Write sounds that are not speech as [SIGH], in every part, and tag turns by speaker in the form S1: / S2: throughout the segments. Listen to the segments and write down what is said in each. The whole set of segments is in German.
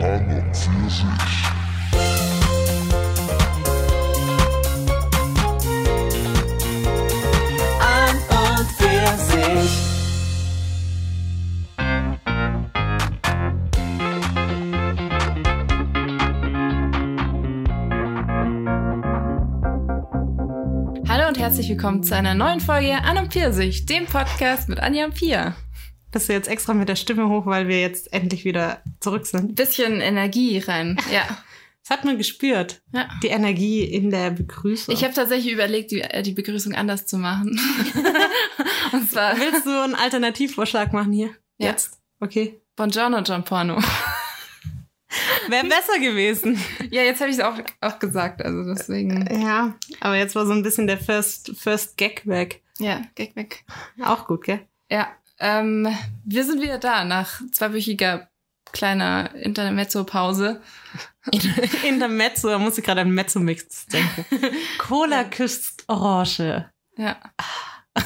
S1: An und für sich.
S2: Hallo und herzlich willkommen zu einer neuen Folge An und Pfirsich, dem Podcast mit Anja und Pia.
S1: Bist du jetzt extra mit der Stimme hoch, weil wir jetzt endlich wieder zurück sind?
S2: Bisschen Energie rein. Ja.
S1: Das hat man gespürt.
S2: ja.
S1: Die Energie in der Begrüßung.
S2: Ich habe tatsächlich überlegt, die, äh, die Begrüßung anders zu machen. [LAUGHS] und zwar
S1: Willst du einen Alternativvorschlag machen hier?
S2: Ja.
S1: Jetzt? Okay.
S2: Buongiorno Gianporno.
S1: Wäre besser gewesen.
S2: Ja, jetzt habe ich es auch, auch gesagt, also deswegen.
S1: Ja, aber jetzt war so ein bisschen der First, First Gag weg.
S2: Ja, Gag weg.
S1: Auch gut, gell?
S2: Ja, ähm, wir sind wieder da nach zweiwöchiger kleiner Intermezzo-Pause. [LAUGHS]
S1: In, in der Mezzo, da muss ich gerade an Mezzo-Mix denken. Cola küsst Orange.
S2: Ja. [LAUGHS]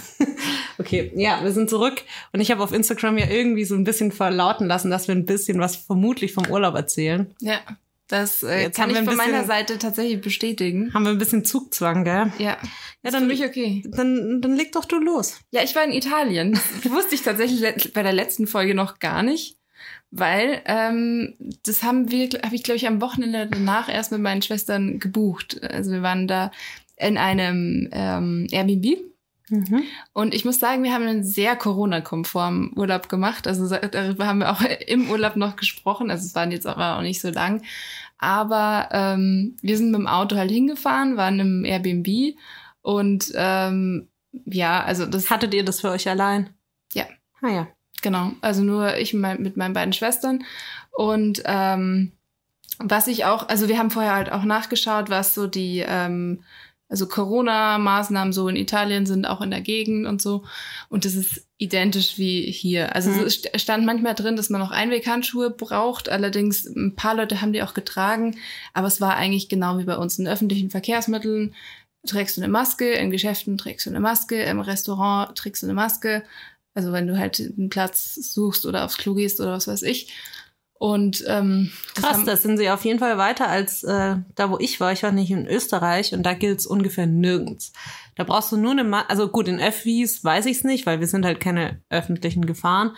S1: Okay, ja, wir sind zurück und ich habe auf Instagram ja irgendwie so ein bisschen verlauten lassen, dass wir ein bisschen was vermutlich vom Urlaub erzählen.
S2: Ja, das äh,
S1: Jetzt
S2: kann ich von meiner Seite tatsächlich bestätigen.
S1: Haben wir ein bisschen Zugzwang, gell?
S2: Ja,
S1: Ja, dann,
S2: für mich okay.
S1: dann, dann leg doch du los.
S2: Ja, ich war in Italien. [LAUGHS] Wusste ich tatsächlich bei der letzten Folge noch gar nicht, weil ähm, das haben wir, habe ich glaube ich am Wochenende danach erst mit meinen Schwestern gebucht. Also wir waren da in einem ähm, Airbnb
S1: Mhm.
S2: und ich muss sagen, wir haben einen sehr Corona-konformen Urlaub gemacht. Also so- darüber haben wir auch [LAUGHS] im Urlaub noch gesprochen. Also es waren jetzt aber auch nicht so lang. Aber ähm, wir sind mit dem Auto halt hingefahren, waren im Airbnb und ähm, ja, also das
S1: Hattet ihr das für euch allein?
S2: Ja.
S1: Ah ja.
S2: Genau, also nur ich mit mein- mit meinen beiden Schwestern. Und ähm, was ich auch, also wir haben vorher halt auch nachgeschaut, was so die, ähm, also Corona-Maßnahmen so in Italien sind, auch in der Gegend und so. Und das ist identisch wie hier. Also
S1: Mhm.
S2: es st- stand manchmal drin, dass man noch Einweghandschuhe braucht. Allerdings ein paar Leute haben die auch getragen. Aber es war eigentlich genau wie bei uns in öffentlichen Verkehrsmitteln. Trägst du eine Maske, in Geschäften trägst du eine Maske, im Restaurant trägst du eine Maske. Also wenn du halt einen Platz suchst oder aufs Klo gehst oder was weiß ich. Und ähm, das
S1: Krass, das sind sie auf jeden Fall weiter als äh, da, wo ich war. Ich war nicht in Österreich und da gilt's ungefähr nirgends. Da brauchst du nur eine Ma also gut, in Öffis weiß ich's nicht, weil wir sind halt keine öffentlichen Gefahren.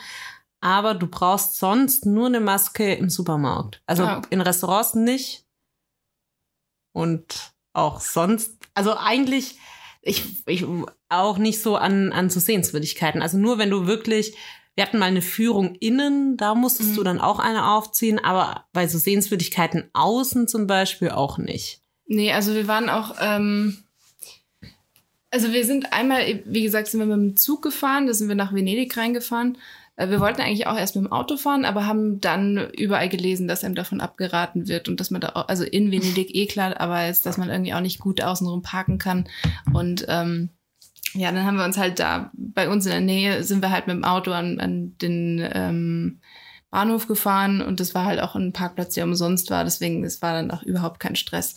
S1: Aber du brauchst sonst nur eine Maske im Supermarkt. Also
S2: Ah, okay.
S1: in Restaurants nicht. Und auch sonst, also eigentlich, ich, ich auch nicht so an, an so Sehenswürdigkeiten. Also nur wenn du wirklich, wir hatten mal eine Führung innen, da musstest
S2: Mhm.
S1: du dann auch eine aufziehen, aber bei so Sehenswürdigkeiten außen zum Beispiel auch nicht.
S2: Nee, also wir waren auch, ähm, also wir sind einmal, wie gesagt, sind wir mit dem Zug gefahren, da sind wir nach Venedig reingefahren. Äh, Wir wollten eigentlich auch erst mit dem Auto fahren, aber haben dann überall gelesen, dass einem davon abgeraten wird und dass man da auch, also in Venedig eh klar, aber jetzt, dass man irgendwie auch nicht gut außenrum parken kann. Und ähm, ja, dann haben wir uns halt da, bei uns in der Nähe sind wir halt mit dem Auto an, an den ähm, Bahnhof gefahren und das war halt auch ein Parkplatz, der umsonst war, deswegen es war dann auch überhaupt kein Stress.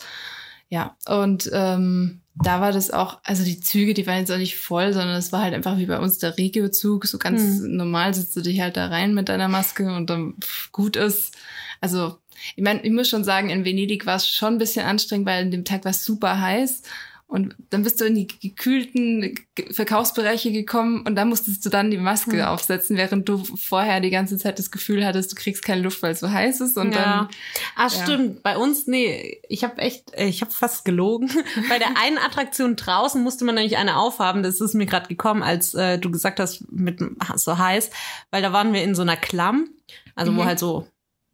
S2: Ja, und ähm, da war das auch, also die Züge, die waren jetzt auch nicht voll, sondern es war halt einfach wie bei uns der Regio-Zug, so ganz normal sitzt du dich halt da rein mit deiner Maske und dann pff, gut ist. Also, ich meine, ich muss schon sagen, in Venedig war es schon ein bisschen anstrengend, weil an dem Tag war es super heiß. Und dann bist du in die gekühlten Ge- Verkaufsbereiche gekommen und da musstest du dann die Maske
S1: Hm.
S2: aufsetzen, während du vorher die ganze Zeit das Gefühl hattest, du kriegst keine Luft, weil es so heiß ist. Und dann
S1: Ah,
S2: Ja.
S1: stimmt. Bei uns, nee, ich habe echt, äh, ich habe fast gelogen. [LAUGHS] Bei der [LAUGHS] einen Attraktion draußen musste man nämlich eine aufhaben. Das ist mir gerade gekommen, als äh, du gesagt hast, mit so heiß, weil da waren wir in so einer Klamm, also wo
S2: Mhm.
S1: halt so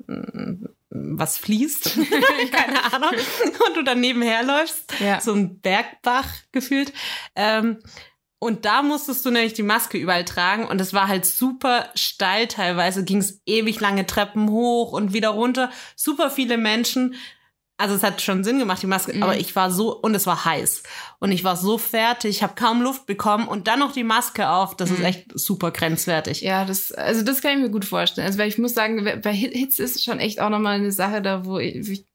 S1: mm, was fließt, [LAUGHS] [LAUGHS] keine Ahnung, und du dann nebenher läufst,
S2: Ja.
S1: so ein Bergbach gefühlt. Ähm, und da musstest du nämlich die Maske überall tragen und es war halt super steil teilweise, ging es ewig lange Treppen hoch und wieder runter, super viele Menschen. Also es hat schon Sinn gemacht, die Maske,
S2: Mhm.
S1: aber ich war so, und es war heiß. Und ich war so fertig, ich habe kaum Luft bekommen und dann noch die Maske auf, das ist
S2: Mhm.
S1: echt super grenzwertig.
S2: Ja, das, also das kann ich mir gut vorstellen. Also weil ich muss sagen, bei Hit- Hits ist schon echt auch nochmal eine Sache da, wo ich, ich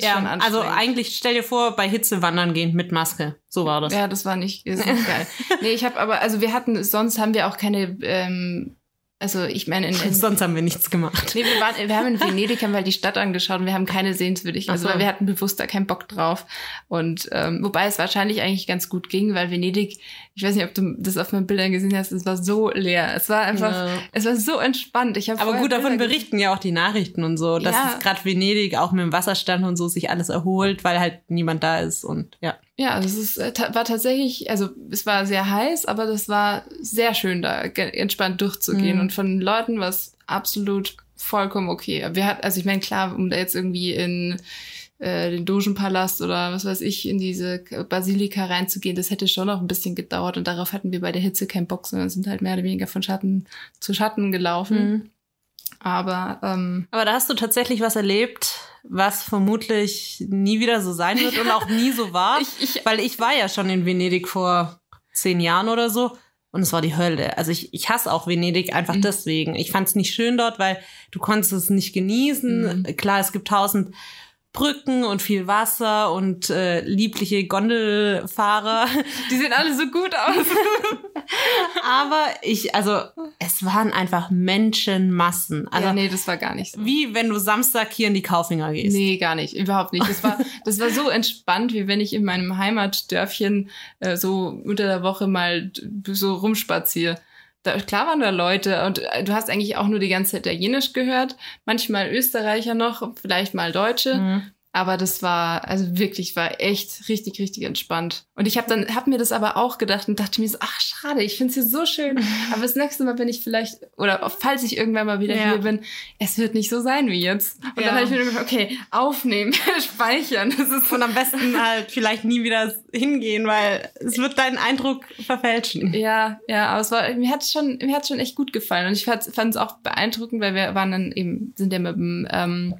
S2: ist
S1: Ja, also eigentlich stell dir vor, bei Hitze wandern gehen mit Maske. So war das.
S2: Ja, das war nicht, ist nicht geil. [LAUGHS] Nee, ich habe aber, also wir hatten, sonst haben wir auch keine ähm, also ich meine, in, in, [LAUGHS]
S1: Sonst haben wir nichts gemacht.
S2: Nee, wir, waren, wir haben in Venedig haben wir halt die Stadt angeschaut und wir haben keine Sehenswürdigkeit. Also
S1: so.
S2: weil wir hatten bewusst da keinen Bock drauf. Und ähm, wobei es wahrscheinlich eigentlich ganz gut ging, weil Venedig, ich weiß nicht, ob du das auf meinen Bildern gesehen hast, es war so leer. Es war einfach,
S1: Ja.
S2: es war so entspannt. Ich
S1: Aber gut, davon
S2: Bilder
S1: berichten ja auch die Nachrichten und so, dass
S2: Ja.
S1: es gerade Venedig auch mit dem Wasserstand und so sich alles erholt, weil halt niemand da ist und ja.
S2: Ja, also es ist, äh, war tatsächlich, also es war sehr heiß, aber das war sehr schön, da entspannt durchzugehen.
S1: Mhm.
S2: Und von Leuten war es absolut vollkommen okay. Wir hat, also ich meine, klar, um da jetzt irgendwie in äh, den Dogenpalast oder was weiß ich, in diese Basilika reinzugehen, das hätte schon noch ein bisschen gedauert und darauf hatten wir bei der Hitze keinen Bock, sondern sind halt mehr oder weniger von Schatten zu Schatten gelaufen. Aber ähm,
S1: Aber da hast du tatsächlich was erlebt, was vermutlich nie wieder so sein wird und auch nie so war. [LAUGHS]
S2: ich, ich,
S1: weil ich war ja schon in Venedig vor zehn Jahren oder so und es war die Hölle. Also ich, ich hasse auch Venedig einfach
S2: Mhm.
S1: deswegen. Ich fand es nicht schön dort, weil du konntest es nicht genießen.
S2: Mhm.
S1: Klar, es gibt tausend Brücken und viel Wasser und äh, liebliche Gondelfahrer.
S2: die sehen alle so gut aus. [LAUGHS]
S1: Aber ich, also es waren einfach Menschenmassen. Also
S2: ja, nee, das war gar nicht so.
S1: wie wenn du Samstag hier in die Kaufinger gehst.
S2: Nee, gar nicht, überhaupt nicht. Das war, das war so entspannt, wie wenn ich in meinem Heimatdörfchen äh, so unter der Woche mal so rumspaziere. Da, klar waren da Leute und äh, du hast eigentlich auch nur die ganze Zeit Italienisch gehört, manchmal Österreicher noch, vielleicht mal Deutsche.
S1: Mhm.
S2: Aber das war, also wirklich, war echt richtig, richtig entspannt. Und ich habe dann, hab mir das aber auch gedacht und dachte mir so, ach schade, ich finde es hier so schön. [LAUGHS] Aber das nächste Mal bin ich vielleicht, oder falls ich irgendwann mal wieder
S1: Ja.
S2: hier bin, es wird nicht so sein wie jetzt. Und
S1: Ja.
S2: dann habe ich mir gedacht, okay, aufnehmen, [LAUGHS] speichern. Das ist
S1: Und am besten halt vielleicht nie wieder hingehen, weil es wird deinen Eindruck verfälschen.
S2: Ja, ja, aber es war, mir hat schon, mir hat schon echt gut gefallen. Und ich fand es auch beeindruckend, weil wir waren dann eben, sind ja mit dem, ähm,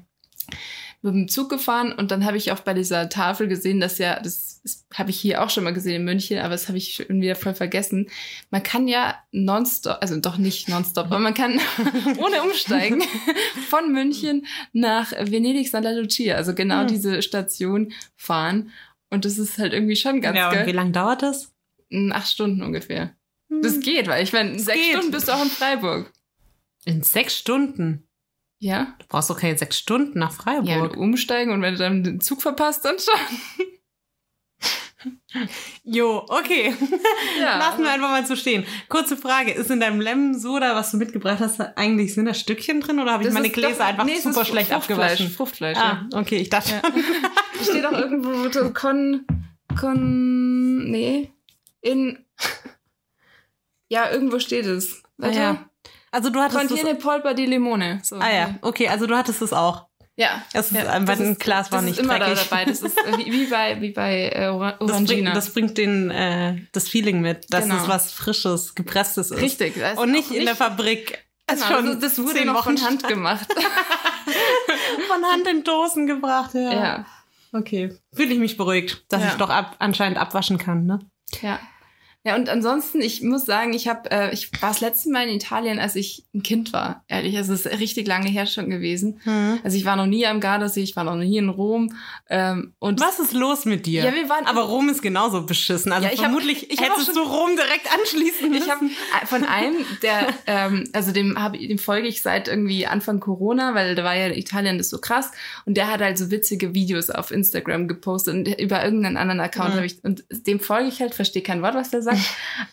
S2: mit dem Zug gefahren und dann habe ich auch bei dieser Tafel gesehen, dass ja, das, das habe ich hier auch schon mal gesehen in München, aber das habe ich schon wieder voll vergessen. Man kann ja nonstop, also doch nicht nonstop, aber man kann [LAUGHS] ohne umsteigen [LAUGHS] von München nach Venedig Santa Lucia, also genau
S1: Hm.
S2: diese Station fahren. Und das ist halt irgendwie schon ganz
S1: ja, und wie
S2: geil.
S1: lange dauert das?
S2: In Acht Stunden ungefähr. Das geht, weil ich meine, in sechs
S1: geht.
S2: Stunden bist du auch in Freiburg.
S1: In sechs Stunden.
S2: Ja?
S1: Du brauchst doch keine sechs Stunden nach Freiburg.
S2: Ja, du umsteigen und wenn du dann den Zug verpasst, dann schon. [LAUGHS]
S1: Jo, okay. [LAUGHS]
S2: Ja.
S1: Lassen wir einfach mal so stehen. Kurze Frage, ist in deinem Lemon Soda, was du mitgebracht hast, eigentlich, sind da Stückchen drin oder habe ich
S2: Das
S1: meine Gläser
S2: doch-
S1: einfach
S2: nee,
S1: super schlecht abgewaschen?
S2: Fruchtfleisch,
S1: Ah, okay, ich dachte.
S2: Ja. Steht auch irgendwo so Con, Con, nee, in, ja, irgendwo steht es.
S1: Ah, ja. Also du hattest
S2: Contiene
S1: das,
S2: Polpa di Limone. So.
S1: Ah ja, okay, also du hattest es auch.
S2: Ja.
S1: Es ist
S2: ja, das
S1: ein Glas war
S2: das
S1: nicht
S2: ist immer da
S1: dreckig.
S2: dabei. Das ist wie, wie bei, wie bei äh, Ora-
S1: Das bringt,
S2: Orangina.
S1: das bringt den, äh, das Feeling mit, dass
S2: Genau.
S1: es was Frisches, Gepresstes ist.
S2: Richtig. das ist
S1: Und nicht
S2: auch
S1: in der Fabrik.
S2: Genau,
S1: schon
S2: das, das wurde noch
S1: Wochen
S2: von Hand gemacht. [LAUGHS]
S1: von Hand in Dosen gebracht. Ja.
S2: ja.
S1: Okay. Fühle ich mich beruhigt, dass
S2: Ja.
S1: ich doch ab, anscheinend abwaschen kann, ne?
S2: Ja. Ja, und ansonsten, ich muss sagen, ich habe, äh, ich war das letzte Mal in Italien, als ich ein Kind war. Ehrlich, es ist richtig lange her schon gewesen. Also ich war noch nie am Gardasee, ich war noch nie in Rom. Ähm, und
S1: Was ist los mit dir?
S2: Ja, wir waren-
S1: Aber Rom ist genauso beschissen. Also
S2: Ja, ich hab-
S1: vermutlich
S2: ich hab auch
S1: hättest
S2: schon-
S1: du Rom direkt anschließen müssen.
S2: Ich habe von einem, der, ähm, also dem, hab, dem folge ich seit irgendwie Anfang Corona, weil da war ja Italien das so krass und der hat halt so witzige Videos auf Instagram gepostet und über irgendeinen anderen Account
S1: Mhm.
S2: habe ich und dem folge ich halt, verstehe kein Wort, was der sagt,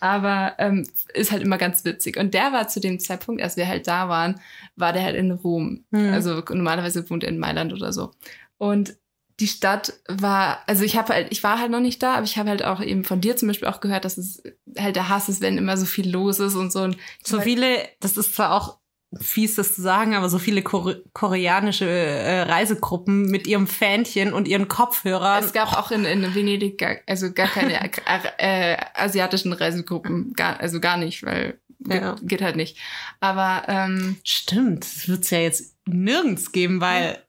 S2: aber ähm, ist halt immer ganz witzig und der war zu dem Zeitpunkt, als wir halt da waren, war der halt in Rom,
S1: Mhm.
S2: also normalerweise wohnt er in Mailand oder so und die Stadt war, also ich habe halt, ich war halt noch nicht da, aber ich habe halt auch eben von dir zum Beispiel auch gehört, dass es halt der Hass ist, wenn immer so viel los ist und so. Und
S1: so viele, das ist zwar auch fies, das zu sagen, aber so viele Kore koreanische äh, Reisegruppen mit ihrem Fähnchen und ihren Kopfhörern.
S2: Es gab auch in, in Venedig gar, also gar keine äh, asiatischen Reisegruppen, gar, also gar nicht, weil
S1: Ja.
S2: geht halt nicht. Aber ähm,
S1: Stimmt, das wird's ja jetzt nirgends geben, weil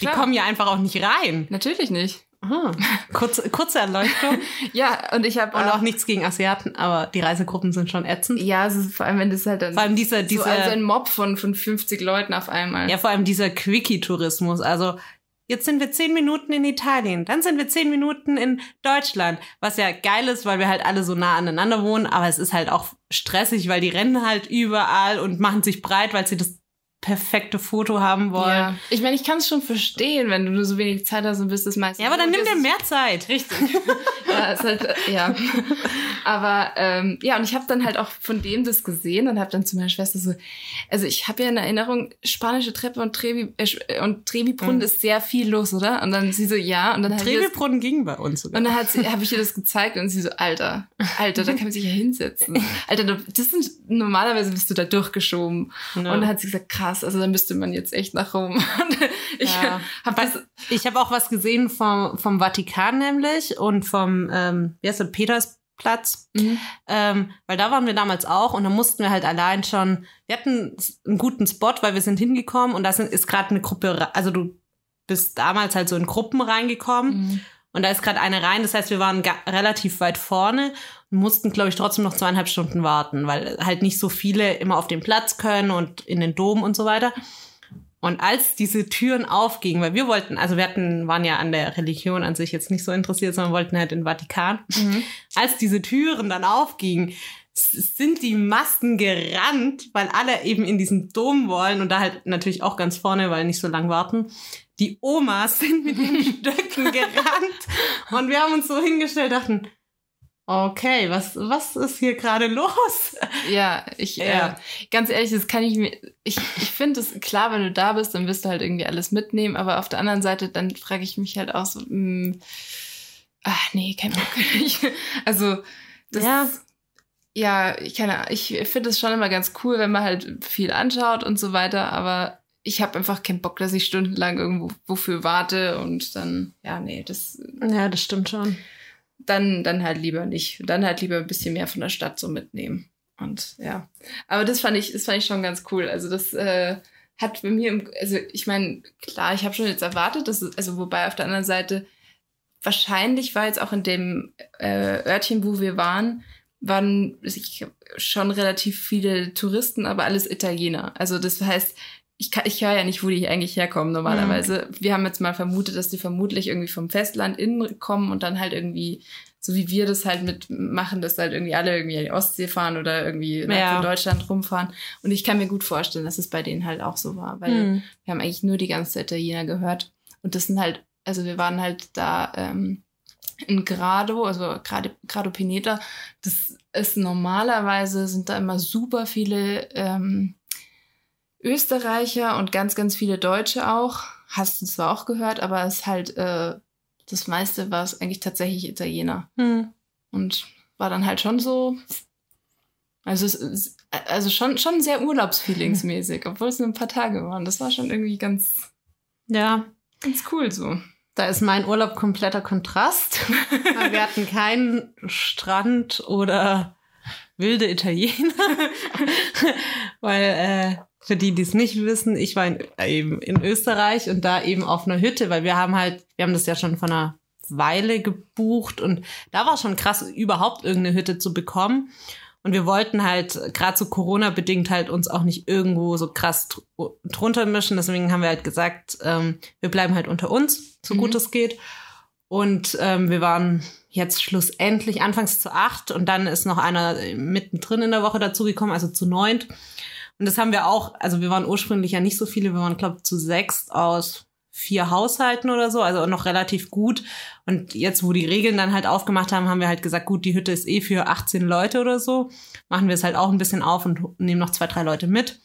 S1: die
S2: Klar.
S1: kommen ja einfach auch nicht rein.
S2: natürlich nicht.
S1: Ah, kurze, kurze Erleuchtung. [LAUGHS]
S2: Ja, und ich habe
S1: Und auch nichts gegen Asiaten, aber die Reisegruppen sind schon ätzend.
S2: Ja, es ist vor allem, wenn das halt dann
S1: Vor allem dieser,
S2: so
S1: dieser,
S2: also ein Mob von, von 50 Leuten auf einmal.
S1: ja, vor allem dieser Quickie-Tourismus. Also jetzt sind wir zehn Minuten in Italien, dann sind wir zehn Minuten in Deutschland, was ja geil ist, weil wir halt alle so nah aneinander wohnen, aber es ist halt auch stressig, weil die rennen halt überall und machen sich breit, weil sie das perfekte Foto haben wollen.
S2: Ja. Ich meine, ich kann es schon verstehen, wenn du nur so wenig Zeit hast und bist es meistens.
S1: Ja, aber dann nimm dir mehr Zeit.
S2: Richtig. [LAUGHS] ja, ist halt, äh, ja. Aber ähm, ja, und ich habe dann halt auch von dem das gesehen und habe dann zu meiner Schwester so, also ich habe ja in Erinnerung, spanische Treppe und Trevi äh, und Trevi-Brunnen
S1: Mhm.
S2: ist sehr viel los, oder? Und dann sie so, ja. Und dann
S1: Trevi-Brunnen ging bei uns sogar.
S2: und dann habe ich ihr das gezeigt und sie so, Alter, Alter, da kann man sich ja hinsetzen. [LAUGHS] Alter, das sind normalerweise bist du da durchgeschoben.
S1: Ja.
S2: Und dann hat sie gesagt, krass, also dann müsste man jetzt echt nach Rom. [LAUGHS] Ich
S1: Ja.
S2: habe das,
S1: habe auch was gesehen vom, vom Vatikan nämlich und vom, ähm, wie heißt der, Petersplatz.
S2: Mhm.
S1: Ähm, weil da waren wir damals auch und da mussten wir halt allein schon, wir hatten einen guten Spot, weil wir sind hingekommen und da ist gerade eine Gruppe, also du bist damals halt so in Gruppen reingekommen
S2: Mhm.
S1: und da ist gerade eine rein. Das heißt, wir waren relativ weit vorne mussten, glaube ich, trotzdem noch zweieinhalb Stunden warten, weil halt nicht so viele immer auf den Platz können und in den Dom und so weiter. Und als diese Türen aufgingen, weil wir wollten, also wir hatten, waren ja an der Religion an sich jetzt nicht so interessiert, sondern wollten halt in den Vatikan.
S2: Mhm.
S1: Als diese Türen dann aufgingen, sind die Massen gerannt, weil alle eben in diesen Dom wollen und da halt natürlich auch ganz vorne, weil nicht so lang warten. Die Omas sind mit den [LAUGHS] Stöcken gerannt und wir haben uns so hingestellt, dachten, okay, was, was ist hier gerade los?
S2: Ja, ich, [LAUGHS]
S1: Ja.
S2: Äh, ganz ehrlich, das kann ich mir, ich, ich finde es klar, wenn du da bist, dann wirst du halt irgendwie alles mitnehmen, aber auf der anderen Seite, dann frage ich mich halt auch so, mh, ach nee, kein Bock. [LAUGHS] Also, das,
S1: Ja.
S2: ja, ich keine, ich finde es schon immer ganz cool, wenn man halt viel anschaut und so weiter, aber ich habe einfach keinen Bock, dass ich stundenlang irgendwo wofür warte und dann, ja, nee, das,
S1: Ja, das stimmt schon.
S2: Dann, dann halt lieber nicht. Dann halt lieber ein bisschen mehr von der Stadt so mitnehmen. Und ja. Aber das fand ich, das fand ich schon ganz cool. Also das äh, hat bei mir, im, also ich meine, klar, ich habe schon jetzt erwartet, dass es, also wobei auf der anderen Seite, wahrscheinlich war jetzt auch in dem äh, Örtchen, wo wir waren, waren ich, schon relativ viele Touristen, aber alles Italiener. Also das heißt, ich, kann- ich höre ja nicht, wo die eigentlich herkommen normalerweise. Wir haben jetzt mal vermutet, dass die vermutlich irgendwie vom Festland innen kommen und dann halt irgendwie, so wie wir das halt mitmachen, dass halt irgendwie alle irgendwie an die Ostsee fahren oder irgendwie
S1: Ja.
S2: von Deutschland rumfahren. Und ich kann mir gut vorstellen, dass es bei denen halt auch so war, weil
S1: Hm.
S2: wir haben eigentlich nur die ganze Italiener gehört. Und das sind halt, also wir waren halt da ähm, in Grado, also Grado, Grado Pineta. Das ist normalerweise, sind da immer super viele ähm, Österreicher und ganz, ganz viele Deutsche auch. Hast du zwar auch gehört, aber es ist halt, äh, das meiste war es eigentlich tatsächlich Italiener.
S1: Hm.
S2: Und war dann halt schon so, also es ist, also schon, schon sehr urlaubsfeelingsmäßig, [LAUGHS] obwohl es nur ein paar Tage waren. Das war schon irgendwie ganz,
S1: Ja,
S2: ganz cool so.
S1: da ist mein Urlaub kompletter Kontrast. [LAUGHS] Wir hatten keinen Strand oder wilde Italiener. [LAUGHS] Weil, äh, für die, die es nicht wissen, ich war in, eben in Österreich und da eben auf einer Hütte, weil wir haben halt, wir haben das ja schon von einer Weile gebucht und da war schon krass, überhaupt irgendeine Hütte zu bekommen. Und wir wollten halt gerade so Corona-bedingt halt uns auch nicht irgendwo so krass dr drunter mischen. Deswegen haben wir halt gesagt, ähm, wir bleiben halt unter uns, so
S2: Mhm.
S1: gut es geht. Und ähm, wir waren jetzt schlussendlich anfangs zu acht und dann ist noch einer mittendrin in der Woche dazugekommen, also zu neunt. Und das haben wir auch, also wir waren ursprünglich ja nicht so viele, wir waren, glaube zu sechs aus vier Haushalten oder so, also noch relativ gut. Und jetzt, wo die Regeln dann halt aufgemacht haben, haben wir halt gesagt, gut, die Hütte ist eh für 18 Leute oder so. Machen wir es halt auch ein bisschen auf und nehmen noch zwei, drei Leute mit.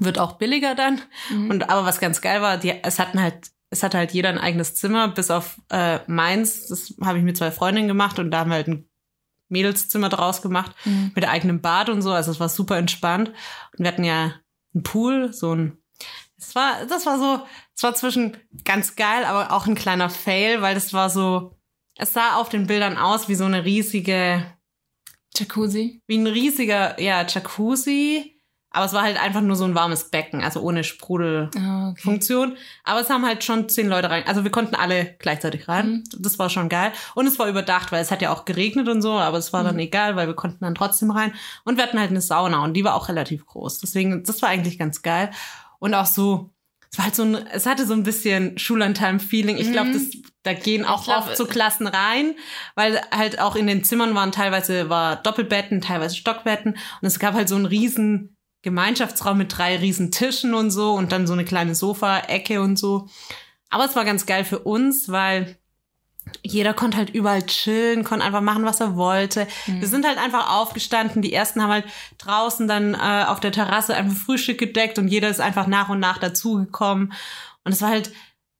S1: Wird auch billiger dann.
S2: Mhm.
S1: Und aber was ganz geil war, die, es hatten halt, es hatte halt jeder ein eigenes Zimmer, bis auf äh, meins. Das habe ich mit zwei Freundinnen gemacht und da haben wir halt ein Mädelszimmer draus gemacht
S2: Mhm.
S1: mit eigenem Bad und so. Also es war super entspannt. Und wir hatten ja einen Pool, so ein. Es war, das war so, es war zwischen ganz geil, aber auch ein kleiner Fail, weil das war so, es sah auf den Bildern aus wie so eine riesige,
S2: Jacuzzi.
S1: wie ein riesiger, ja, Jacuzzi. Aber es war halt einfach nur so ein warmes Becken, also ohne Sprudelfunktion.
S2: Ah, okay.
S1: Aber es haben halt schon zehn Leute rein. Also wir konnten alle gleichzeitig rein.
S2: Mhm.
S1: Das war schon geil. Und es war überdacht, weil es hat ja auch geregnet und so, aber es war dann
S2: Mhm.
S1: egal, weil wir konnten dann trotzdem rein. Und wir hatten halt eine Sauna und die war auch relativ groß. Deswegen, das war eigentlich ganz geil. Und auch so, es war halt so ein, es hatte so ein bisschen Schullandheim-Feeling. Ich glaube, das da gehen auch
S2: glaub,
S1: oft so Klassen rein, weil halt auch in den Zimmern waren teilweise war Doppelbetten, teilweise Stockbetten und es gab halt so einen riesen Gemeinschaftsraum mit drei riesen Tischen und so und dann so eine kleine Sofa-Ecke und so. Aber es war ganz geil für uns, weil jeder konnte halt überall chillen, konnte einfach machen, was er wollte.
S2: Mhm.
S1: Wir sind halt einfach aufgestanden. Die ersten haben halt draußen dann äh, auf der Terrasse einfach Frühstück gedeckt und jeder ist einfach nach und nach dazugekommen. Und es war halt,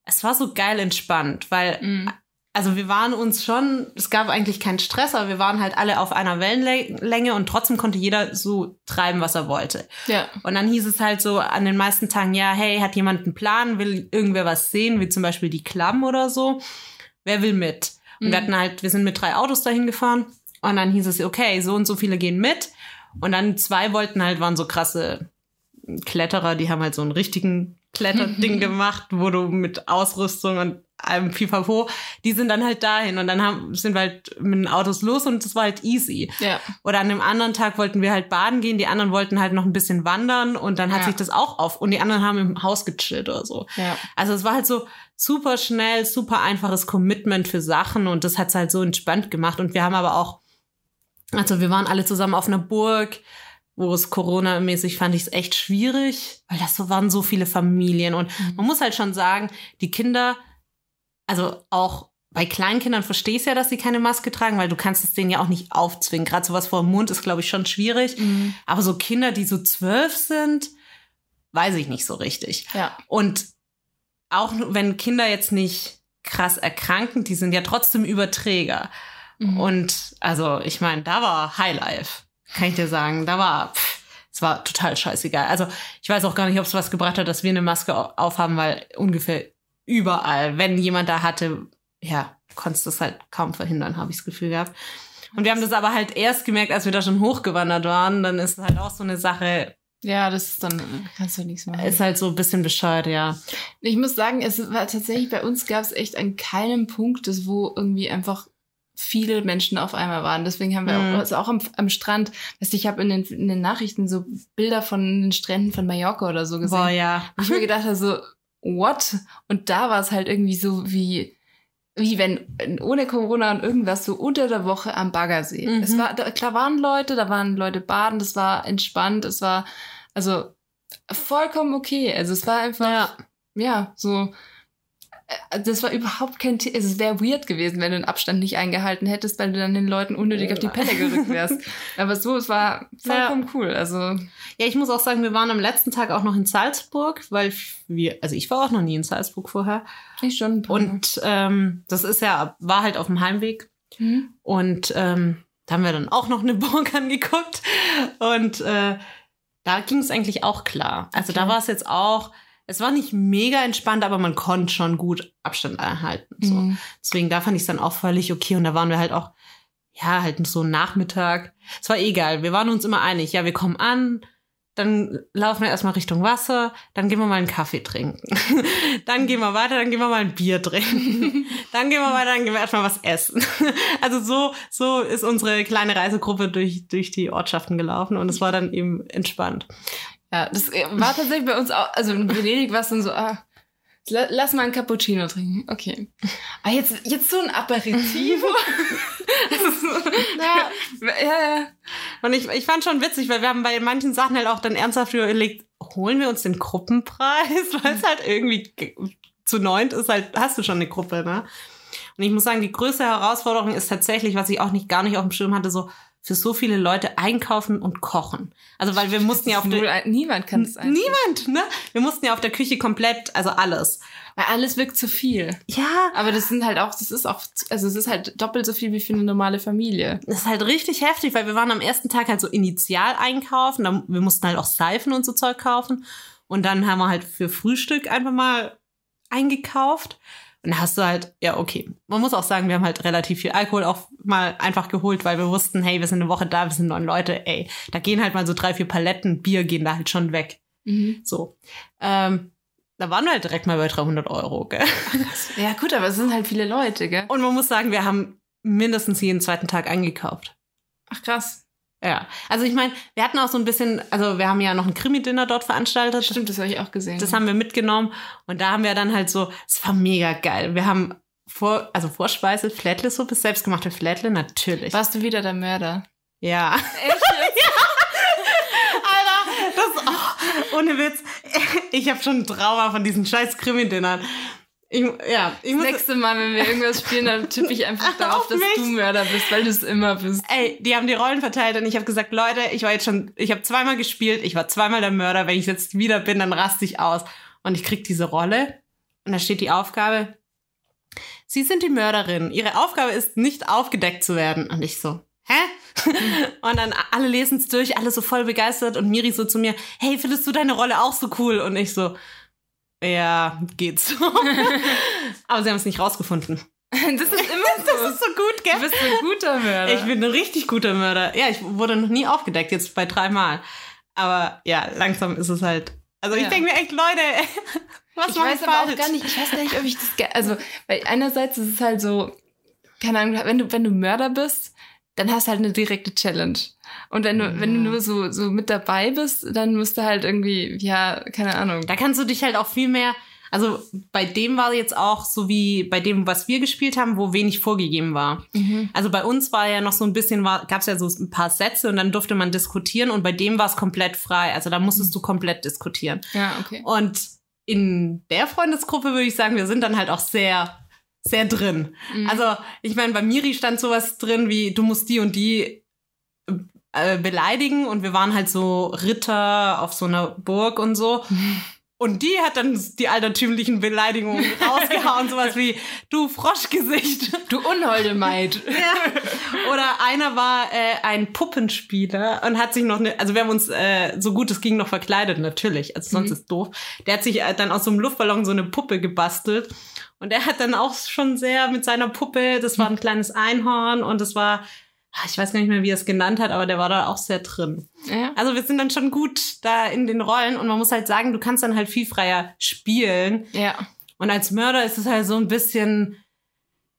S1: es war so geil entspannt, weil,
S2: Mhm.
S1: Also wir waren uns schon, es gab eigentlich keinen Stress, aber wir waren halt alle auf einer Wellenlänge und trotzdem konnte jeder so treiben, was er wollte.
S2: Ja.
S1: Und dann hieß es halt so an den meisten Tagen, ja, hey, hat jemand einen Plan, will irgendwer was sehen, wie zum Beispiel die Klamm oder so. Wer will mit? Und wir
S2: Mhm.
S1: hatten halt, wir sind mit drei Autos dahin gefahren und dann hieß es, okay, so und so viele gehen mit. Und dann zwei wollten halt, waren so krasse Kletterer, die haben halt so einen richtigen Kletterding [LAUGHS] gemacht, wo du mit Ausrüstung und allem Pipapo, die sind dann halt dahin und dann haben, sind wir halt mit den Autos los und das war halt easy.
S2: Ja.
S1: Oder an dem anderen Tag wollten wir halt baden gehen, die anderen wollten halt noch ein bisschen wandern und dann hat
S2: Ja.
S1: sich das auch auf und die anderen haben im Haus gechillt oder so.
S2: Ja.
S1: Also es war halt so super schnell, super einfaches Commitment für Sachen und das hat's halt so entspannt gemacht und wir haben aber auch, also wir waren alle zusammen auf einer Burg, wo es Corona-mäßig fand ich es echt schwierig, weil das so waren so viele Familien und man muss halt schon sagen, die Kinder, also auch bei Kleinkindern verstehe ich ja, dass sie keine Maske tragen, weil du kannst es denen ja auch nicht aufzwingen. Gerade sowas vor dem Mund ist, glaube ich, schon schwierig.
S2: Mhm.
S1: Aber so Kinder, die so zwölf sind, weiß ich nicht so richtig.
S2: Ja.
S1: Und auch wenn Kinder jetzt nicht krass erkranken, die sind ja trotzdem Überträger.
S2: Mhm.
S1: Und also, ich meine, da war Highlife, kann ich dir sagen. Da war, pff, es war total scheißegal. Also, ich weiß auch gar nicht, ob es was gebracht hat, dass wir eine Maske au- aufhaben, weil ungefähr überall, wenn jemand da hatte, ja, konntest du es halt kaum verhindern, habe ich das Gefühl gehabt. Und wir haben das aber halt erst gemerkt, als wir da schon hochgewandert waren. Dann ist es halt auch so eine Sache,
S2: ja, das ist dann, kannst du nichts machen.
S1: ist halt so ein bisschen bescheuert, ja.
S2: Ich muss sagen, es war tatsächlich, bei uns gab es echt an keinem Punkt, das wo irgendwie einfach viele Menschen auf einmal waren. Deswegen haben wir
S1: Mhm.
S2: auch, also auch am, am Strand, weißt du, ich habe in den, in den Nachrichten so Bilder von den Stränden von Mallorca oder so gesehen.
S1: Boah, ja.
S2: Und ich mir [LAUGHS] gedacht habe, so, what? Und da war es halt irgendwie so wie, wie wenn ohne Corona und irgendwas so unter der Woche am Baggersee.
S1: Mhm.
S2: Es war, da, klar waren Leute, da waren Leute baden, das war entspannt, es war, also vollkommen okay. Also es war einfach,
S1: Ja.
S2: ja, so, das war überhaupt kein Thema. Es wäre weird gewesen, wenn du den Abstand nicht eingehalten hättest, weil du dann den Leuten unnötig auf die Pelle gerückt wärst. [LAUGHS] Aber so, es war vollkommen cool. Also,
S1: Ja, ich muss auch sagen, wir waren am letzten Tag auch noch in Salzburg, weil wir, also ich war auch noch nie in Salzburg vorher.
S2: ich schon.
S1: Und ähm, das ist ja, war halt auf dem Heimweg.
S2: Mhm.
S1: Und ähm, da haben wir dann auch noch eine Burg [LAUGHS] angeguckt. Und äh, da ging es eigentlich auch klar. Also
S2: Okay.
S1: da war es jetzt auch, es war nicht mega entspannt, aber man konnte schon gut Abstand einhalten. So.
S2: Mhm.
S1: Deswegen da fand ich es dann auch völlig okay. Und da waren wir halt auch, ja, halt so Nachmittag. Es war egal. Wir waren uns immer einig. Ja, wir kommen an, dann laufen wir erstmal Richtung Wasser, dann gehen wir mal einen Kaffee trinken. [LAUGHS] dann gehen wir weiter, dann gehen wir mal ein Bier trinken. [LAUGHS] dann gehen wir weiter, dann gehen wir erstmal was essen. [LAUGHS] also so, so ist unsere kleine Reisegruppe durch, durch die Ortschaften gelaufen und es war dann eben entspannt.
S2: Ja, das äh, war tatsächlich bei uns auch, also in Venedig war es dann so, ah, la- lass mal einen Cappuccino trinken. Okay. Aber jetzt, jetzt so ein Aperitivo. [LAUGHS]
S1: Ja.
S2: ja, ja.
S1: Und ich, ich fand schon witzig, weil wir haben bei manchen Sachen halt auch dann ernsthaft überlegt, holen wir uns den Gruppenpreis, [LAUGHS] weil es halt irgendwie ge- zu neunt ist, halt, hast du schon eine Gruppe, ne? Und ich muss sagen, die größte Herausforderung ist tatsächlich, was ich auch nicht gar nicht auf dem Schirm hatte, so für so viele Leute einkaufen und kochen. Also weil wir mussten ja auf der
S2: niemand kann es
S1: niemand, ne? Wir mussten ja auf der Küche komplett, also alles.
S2: Weil alles wirkt zu viel.
S1: Ja,
S2: Aber das sind halt auch, das ist auch, also es ist halt doppelt so viel wie für eine normale Familie.
S1: Das ist halt richtig heftig, weil wir waren am ersten Tag halt so initial einkaufen. Dann, wir mussten halt auch Seifen und so Zeug kaufen. Und dann haben wir halt für Frühstück einfach mal eingekauft. Und da hast du halt, ja, okay. Man muss auch sagen, wir haben halt relativ viel Alkohol auch mal einfach geholt, weil wir wussten, hey, wir sind eine Woche da, wir sind neun Leute, ey, da gehen halt mal so drei, vier Paletten Bier gehen da halt schon weg. So. Ähm, da waren wir halt direkt mal bei 300 Euro, gell?
S2: Ja, gut, aber es sind halt viele Leute, gell?
S1: Und man muss sagen, wir haben mindestens jeden zweiten Tag eingekauft.
S2: Ach krass.
S1: Ja, also ich meine, wir hatten auch so ein bisschen, also wir haben ja noch ein Krimi-Dinner dort veranstaltet.
S2: Stimmt, das habe ich auch gesehen.
S1: Das haben wir mitgenommen und da haben wir dann halt so, es war mega geil. Wir haben vor, also Vorspeise, Flätlesuppe, selbstgemachte Flätle, natürlich.
S2: Warst du wieder der Mörder?
S1: Ja.
S2: Echt? [LAUGHS]
S1: Alter, das, oh, ohne Witz, ich habe schon ein Trauma von diesen scheiß Krimi-Dinnern. Ich, ja, ich
S2: Das
S1: muss,
S2: nächste Mal, wenn wir irgendwas spielen, dann tippe ich einfach [LAUGHS] darauf,
S1: Auf
S2: dass
S1: mich?
S2: du Mörder bist, weil du es immer bist.
S1: ey, die haben die Rollen verteilt und ich habe gesagt, Leute, ich war jetzt schon, ich habe zweimal gespielt, ich war zweimal der Mörder, wenn ich jetzt wieder bin, dann raste ich aus. Und ich krieg diese Rolle und da steht die Aufgabe, Sie sind die Mörderin. Ihre Aufgabe ist, nicht aufgedeckt zu werden. Und ich so, hä? [LAUGHS] und dann alle lesen es durch, alle so voll begeistert und Miri so zu mir, hey, findest du deine Rolle auch so cool? Und ich so, ja, geht so. [LAUGHS] Aber sie haben es nicht rausgefunden.
S2: Das ist immer [LAUGHS]
S1: Das
S2: so.
S1: ist so gut, gell?
S2: Du bist ein guter Mörder.
S1: Ich bin ein richtig guter Mörder. Ja, ich wurde noch nie aufgedeckt, jetzt bei dreimal. Aber ja, langsam ist es halt. Also ich
S2: Ja.
S1: denke mir echt, Leute, [LAUGHS] was
S2: ich weiß
S1: ich
S2: aber auch
S1: falsch?
S2: gar nicht, ich weiß gar nicht, ob ich das, also, weil einerseits ist es halt so, keine Ahnung, wenn du, wenn du Mörder bist, dann hast du halt eine direkte Challenge. Und wenn du, wenn du nur so, so mit dabei bist, dann musst du halt irgendwie, ja, keine Ahnung.
S1: Da kannst du dich halt auch viel mehr. Also bei dem war jetzt auch so wie bei dem, was wir gespielt haben, wo wenig vorgegeben war.
S2: Mhm.
S1: Also bei uns war ja noch so ein bisschen, gab es ja so ein paar Sätze und dann durfte man diskutieren und bei dem war es komplett frei. Also da musstest du komplett diskutieren.
S2: Ja, okay.
S1: Und in der Freundesgruppe würde ich sagen, wir sind dann halt auch sehr, sehr drin.
S2: Mhm.
S1: Also, ich meine, bei Miri stand sowas drin wie, du musst die und die äh, beleidigen und wir waren halt so Ritter auf so einer Burg und so. [LAUGHS] Und die hat dann die altertümlichen Beleidigungen [LAUGHS] rausgehauen, sowas wie, du Froschgesicht.
S2: Du unholde Maid. [LAUGHS]
S1: Ja. Oder einer war äh, ein Puppenspieler und hat sich noch eine, also wir haben uns äh, so gut es ging noch verkleidet, natürlich, also sonst
S2: Mhm.
S1: ist doof. Der hat sich äh, dann aus so einem Luftballon so eine Puppe gebastelt und der hat dann auch schon sehr mit seiner Puppe, das war ein kleines Einhorn und das war, ich weiß gar nicht mehr, wie er es genannt hat, aber der war da auch sehr drin.
S2: Ja.
S1: Also wir sind dann schon gut da in den Rollen und man muss halt sagen, du kannst dann halt viel freier spielen.
S2: Ja.
S1: Und als Mörder ist es halt so ein bisschen,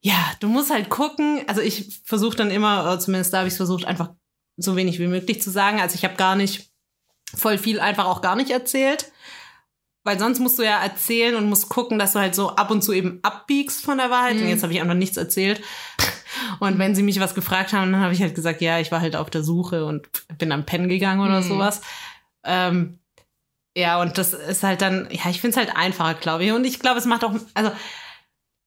S1: ja, du musst halt gucken. Also ich versuche dann immer, oder zumindest da habe ich es versucht, einfach so wenig wie möglich zu sagen. Also ich habe gar nicht voll viel einfach auch gar nicht erzählt. Weil sonst musst du ja erzählen und musst gucken, dass du halt so ab und zu eben abbiegst von der Wahrheit. Und
S2: Mhm.
S1: jetzt habe ich einfach nichts erzählt. [LAUGHS] Und wenn sie mich was gefragt haben, dann habe ich halt gesagt, ja, ich war halt auf der Suche und bin am Pennen gegangen oder
S2: Mhm.
S1: sowas. Ähm, ja, und das ist halt dann, ja, ich finde es halt einfacher, glaube ich. Und ich glaube, es macht auch, also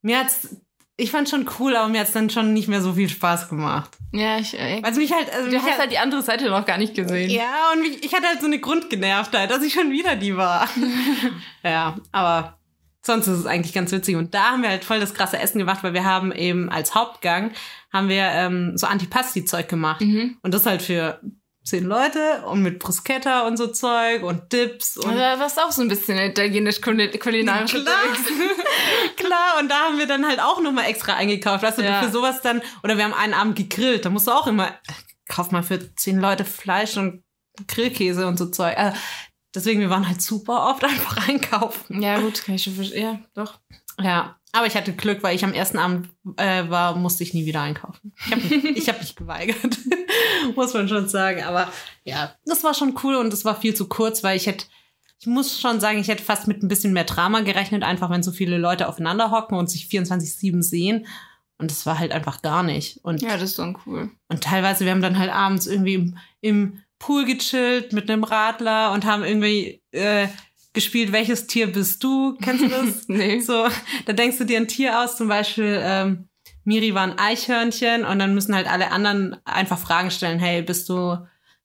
S1: mir hat's, ich fand schon cool, aber mir hat's dann schon nicht mehr so viel Spaß gemacht.
S2: Ja, ich, ey.
S1: Also mich halt, also
S2: Du
S1: mich
S2: hast halt die andere Seite noch gar nicht gesehen.
S1: ja, und mich, ich hatte halt so eine Grundgenervtheit, dass ich schon wieder die war. [LAUGHS] ja, aber sonst ist es eigentlich ganz witzig. Und da haben wir halt voll das krasse Essen gemacht, weil wir haben eben als Hauptgang haben wir ähm, so Antipasti-Zeug gemacht.
S2: Mhm.
S1: Und das halt für zehn Leute und mit Bruschetta und so Zeug und Dips und
S2: da warst auch so ein bisschen italienisch kuli- kulinarisch
S1: Klar. [LAUGHS] Klar, und da haben wir dann halt auch nochmal extra eingekauft. Weißt du,
S2: Ja.
S1: für sowas dann, oder wir haben einen Abend gegrillt, da musst du auch immer, äh, kauf mal für zehn Leute Fleisch und Grillkäse und so Zeug. Also, deswegen, wir waren halt super oft [LAUGHS] einfach einkaufen.
S2: Ja, gut, kann ich schon verstehen. Ja, doch.
S1: Ja, aber ich hatte Glück, weil ich am ersten Abend äh, war, musste ich nie wieder einkaufen. Ich habe mich, [LAUGHS] ich hab mich geweigert, [LAUGHS] muss man schon sagen. Aber ja, das war schon cool und es war viel zu kurz, weil ich hätte, ich muss schon sagen, ich hätte fast mit ein bisschen mehr Drama gerechnet, einfach wenn so viele Leute aufeinander hocken und sich 24-7 sehen. Und das war halt einfach gar nicht. Und,
S2: Ja, das ist dann cool.
S1: und teilweise, wir haben dann halt abends irgendwie im, im Pool gechillt mit einem Radler und haben irgendwie äh, gespielt, welches Tier bist du? Kennst du das? [LAUGHS]
S2: Nee.
S1: So, da denkst du dir ein Tier aus, zum Beispiel ähm, Miri war ein Eichhörnchen und dann müssen halt alle anderen einfach Fragen stellen. Hey, bist du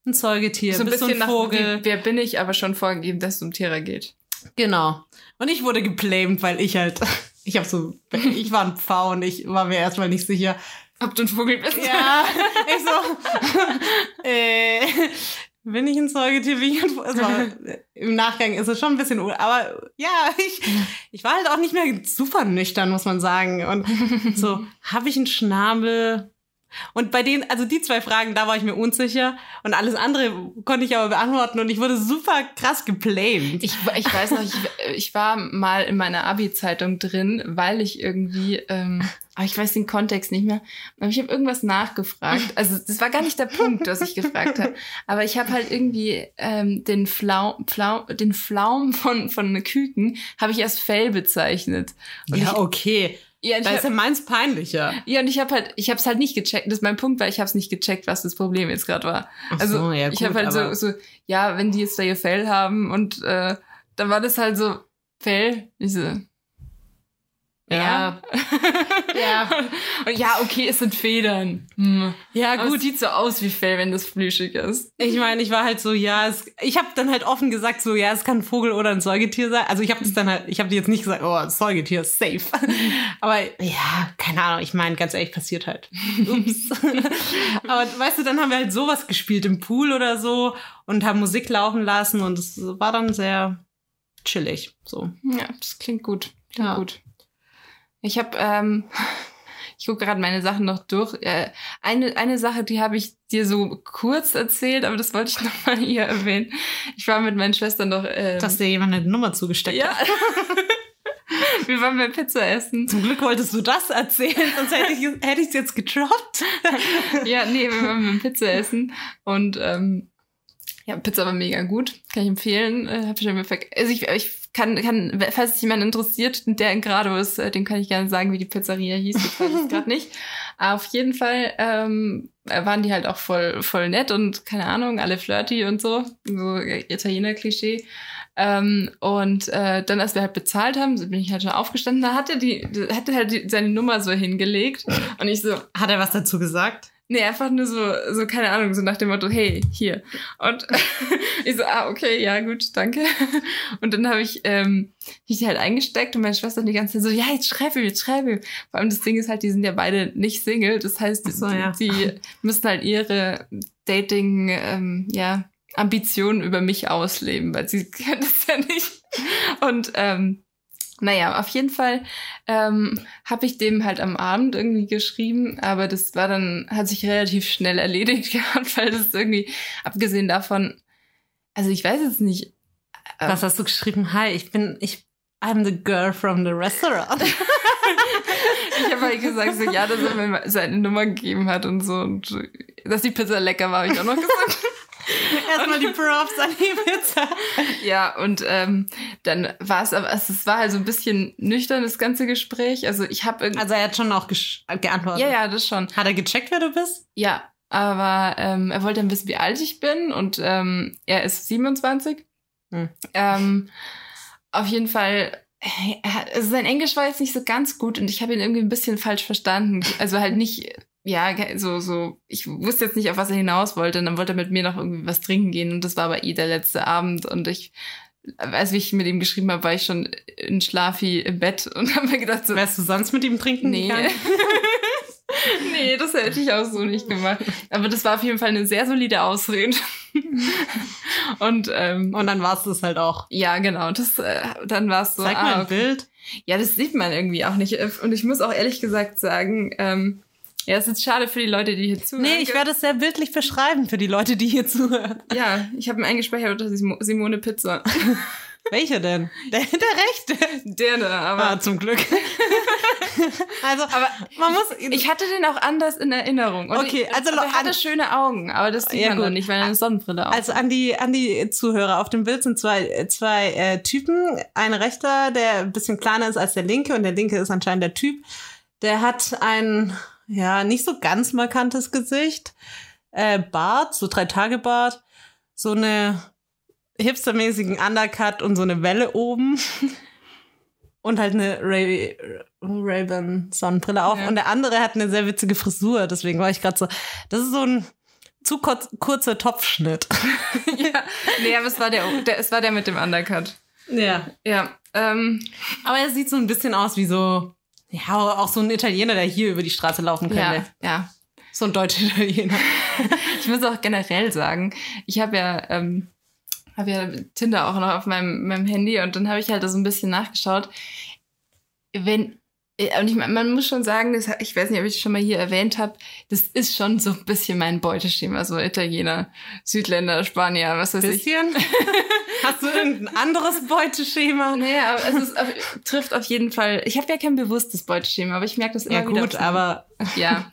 S1: ein Säugetier?
S2: So ein
S1: bist du
S2: bisschen
S1: ein
S2: nach,
S1: Vogel?
S2: wie, wer bin ich, aber schon vorgegeben, dass es um Tiere geht.
S1: Genau. Und ich wurde geblamed, weil ich halt, [LAUGHS] ich habe so, ich war ein Pfau und ich war mir erstmal nicht sicher.
S2: Ob du ein Vogel bist?
S1: Ja, ich so, [LAUGHS] äh, bin ich ein Säugetier? Bin ich ein, also, [LAUGHS] Im Nachgang ist es schon ein bisschen, aber ja, ich, ich war halt auch nicht mehr super nüchtern, muss man sagen. Und [LAUGHS] so, habe ich einen Schnabel? Und bei denen, also die zwei Fragen, da war ich mir unsicher. Und alles andere konnte ich aber beantworten und ich wurde super krass geblamed.
S2: Ich, ich weiß noch, ich, ich war mal in meiner Abi-Zeitung drin, weil ich irgendwie, ähm, aber ich weiß den Kontext nicht mehr. Aber ich habe irgendwas nachgefragt. Also das war gar nicht der Punkt, was ich gefragt habe. Aber ich habe halt irgendwie ähm, den Flaum, Flaum, den Flaum von von Küken habe ich als Fell bezeichnet. Und
S1: ja,
S2: ich,
S1: okay.
S2: ja, ich
S1: Da ist ja meins peinlicher.
S2: Ja, und ich habe halt, ich habe es halt nicht gecheckt. Das ist mein Punkt, weil ich habe es nicht gecheckt, was das Problem jetzt gerade war. Also
S1: so, ja,
S2: ich
S1: gut,
S2: habe halt so, so, ja, wenn die jetzt da ihr Fell haben und äh, dann war das halt so Fell. Ich so, ja.
S1: Ja. [LAUGHS]
S2: und ja, okay, es sind Federn. Hm.
S1: Ja,
S2: Aber
S1: gut.
S2: es sieht so aus wie Fell, wenn das flüschig ist.
S1: Ich meine, ich war halt so, ja, es, ich habe dann halt offen gesagt, so, ja, es kann ein Vogel oder ein Säugetier sein. Also ich habe das dann halt, ich habe jetzt nicht gesagt, oh, ein Säugetier, safe. [LAUGHS] Aber ja, keine Ahnung, ich meine, ganz ehrlich, passiert halt. Ups. [LAUGHS] Aber weißt du, dann haben wir halt sowas gespielt im Pool oder so und haben Musik laufen lassen und es war dann sehr chillig. So.
S2: Ja, das klingt gut. Klingt
S1: Ja.
S2: gut. Ich habe, ähm, [LAUGHS] ich gucke gerade meine Sachen noch durch. Äh, eine, eine Sache, die habe ich dir so kurz erzählt, aber das wollte ich [LAUGHS] noch mal hier erwähnen. Ich war mit meinen Schwestern noch. Ähm,
S1: Dass dir jemand eine Nummer zugesteckt
S2: ja.
S1: hat. [LAUGHS]
S2: Wir waren bei Pizza essen.
S1: Zum Glück wolltest du das erzählen, sonst hätte ich hätte ich es jetzt gedroppt.
S2: Ja, nee, wir waren beim Pizza essen und ähm, ja, Pizza war mega gut, kann ich empfehlen. Äh, hab ich schon mal verg- also ich, ich kann, kann, falls sich jemand interessiert, der in Grado ist, äh, dem kann ich gerne sagen, wie die Pizzeria hieß. Ich weiß es gerade nicht. Aber [LAUGHS] auf jeden Fall ähm, waren die halt auch voll, voll nett und keine Ahnung, alle flirty und so, so Italiener-Klischee. Ähm, und äh, dann, als wir halt bezahlt haben, bin ich halt schon aufgestanden, da hat er die, hat er halt die, seine Nummer so hingelegt [LAUGHS] und ich so,
S1: Hat er was dazu gesagt?
S2: Nee, einfach nur so, so, keine Ahnung, so nach dem Motto, hey, hier. Und [LAUGHS] ich so, ah, okay, ja, gut, danke. Und dann habe ich, ähm, ich die halt eingesteckt und meine Schwester die ganze Zeit so, ja, jetzt schreib ihm, jetzt schreib ihm. Vor allem das Ding ist halt, die sind ja beide nicht Single. Das heißt,
S1: so, ja.
S2: die, die müssen halt ihre Dating, ähm, ja, Ambitionen über mich ausleben, weil sie [LAUGHS] können das ja nicht. Und, ähm, naja, auf jeden Fall ähm, habe ich dem halt am Abend irgendwie geschrieben, aber das war dann, hat sich relativ schnell erledigt [LAUGHS] gehabt, weil das irgendwie, abgesehen davon, also ich weiß jetzt nicht. äh,
S1: Was hast du geschrieben? Hi, ich bin, ich, I'm the girl from the restaurant. [LAUGHS]
S2: Ich habe halt gesagt, so, ja, dass er mir seine Nummer gegeben hat und so. Und dass die Pizza lecker war, habe ich auch noch gesagt.
S1: Erstmal die Props an die Pizza.
S2: ja, und ähm, dann war es aber, also es war halt so ein bisschen nüchtern, das ganze Gespräch. Also ich habe irgendwie.
S1: Also er hat schon auch gesch- geantwortet.
S2: ja, ja, das schon.
S1: Hat er gecheckt, wer du bist?
S2: Ja, aber ähm, er wollte dann wissen, wie alt ich bin und ähm, er ist 27.
S1: Hm.
S2: Ähm, auf jeden Fall, hat, also sein Englisch war jetzt nicht so ganz gut und ich habe ihn irgendwie ein bisschen falsch verstanden. Also halt nicht, ja, so, so, ich wusste jetzt nicht, auf was er hinaus wollte und dann wollte er mit mir noch irgendwie was trinken gehen und das war aber eh der letzte Abend und ich, als ich mit ihm geschrieben habe, war ich schon in Schlafi im Bett und [LAUGHS] habe mir gedacht so,
S1: Wärst du sonst mit ihm trinken
S2: Nee. [LAUGHS] nee, das hätte ich auch so nicht gemacht. Aber das war auf jeden Fall eine sehr solide Ausrede. [LAUGHS] Und ähm,
S1: Und dann war es das halt auch.
S2: ja, genau, das äh, dann war es so.
S1: Zeig mal
S2: ah,
S1: ein
S2: okay.
S1: Bild.
S2: Ja, das sieht man irgendwie auch nicht. Und ich muss auch ehrlich gesagt sagen, ähm, ja, es ist schade für die Leute, die hier zuhören.
S1: Nee, ich werde es sehr bildlich beschreiben für die Leute, die hier zuhören.
S2: Ja, ich habe ihn eingespeichert unter Simo- Simone Pizza. [LAUGHS]
S1: Welcher denn? Der, der rechte.
S2: Der da, aber.
S1: Ah, zum Glück. [LAUGHS] also,
S2: Aber
S1: man muss.
S2: ich hatte den auch anders in Erinnerung. Und
S1: Okay,
S2: ich,
S1: also
S2: er
S1: an-
S2: hatte schöne Augen, aber das sieht
S1: Ja,
S2: man
S1: gut.
S2: nicht, weil er eine Sonnenbrille auf.
S1: Also an die, an die Zuhörer. Auf dem Bild sind zwei, zwei äh, Typen. Ein rechter, der ein bisschen kleiner ist als der linke und der linke ist anscheinend der Typ. Der hat ein, ja, nicht so ganz markantes Gesicht. Äh, Bart, so drei Tage Bart. So eine hipstermäßigen Undercut und so eine Welle oben. [LAUGHS] Und halt eine Ray Ray-Ban Sonnenbrille auf.
S2: Ja.
S1: Und der andere hat eine sehr witzige Frisur. Deswegen war ich gerade so, das ist so ein zu kurz, kurzer Topfschnitt. [LAUGHS]
S2: ja, nee, aber es war der, der, es war der mit dem Undercut.
S1: Ja.
S2: Ja, ähm,
S1: Aber er sieht so ein bisschen aus wie so, ja, auch so ein Italiener, der hier über die Straße laufen könnte.
S2: ja, ja.
S1: So ein deutscher Italiener. [LAUGHS]
S2: Ich muss auch generell sagen, ich habe ja, ähm, habe ja Tinder auch noch auf meinem, meinem Handy und dann habe ich halt so ein bisschen nachgeschaut. Wenn Und ich, man muss schon sagen, das, ich weiß nicht, ob ich es schon mal hier erwähnt habe, das ist schon so ein bisschen mein Beuteschema, so Italiener, Südländer, Spanier, was weiß ich.
S1: Bisschen? [LAUGHS] Hast du irgendein anderes Beuteschema?
S2: Naja, aber es ist, auf, trifft auf jeden Fall. Ich habe ja kein bewusstes Beuteschema, aber ich merke das immer
S1: Ja
S2: wieder.
S1: gut,
S2: auf-
S1: aber
S2: Ja.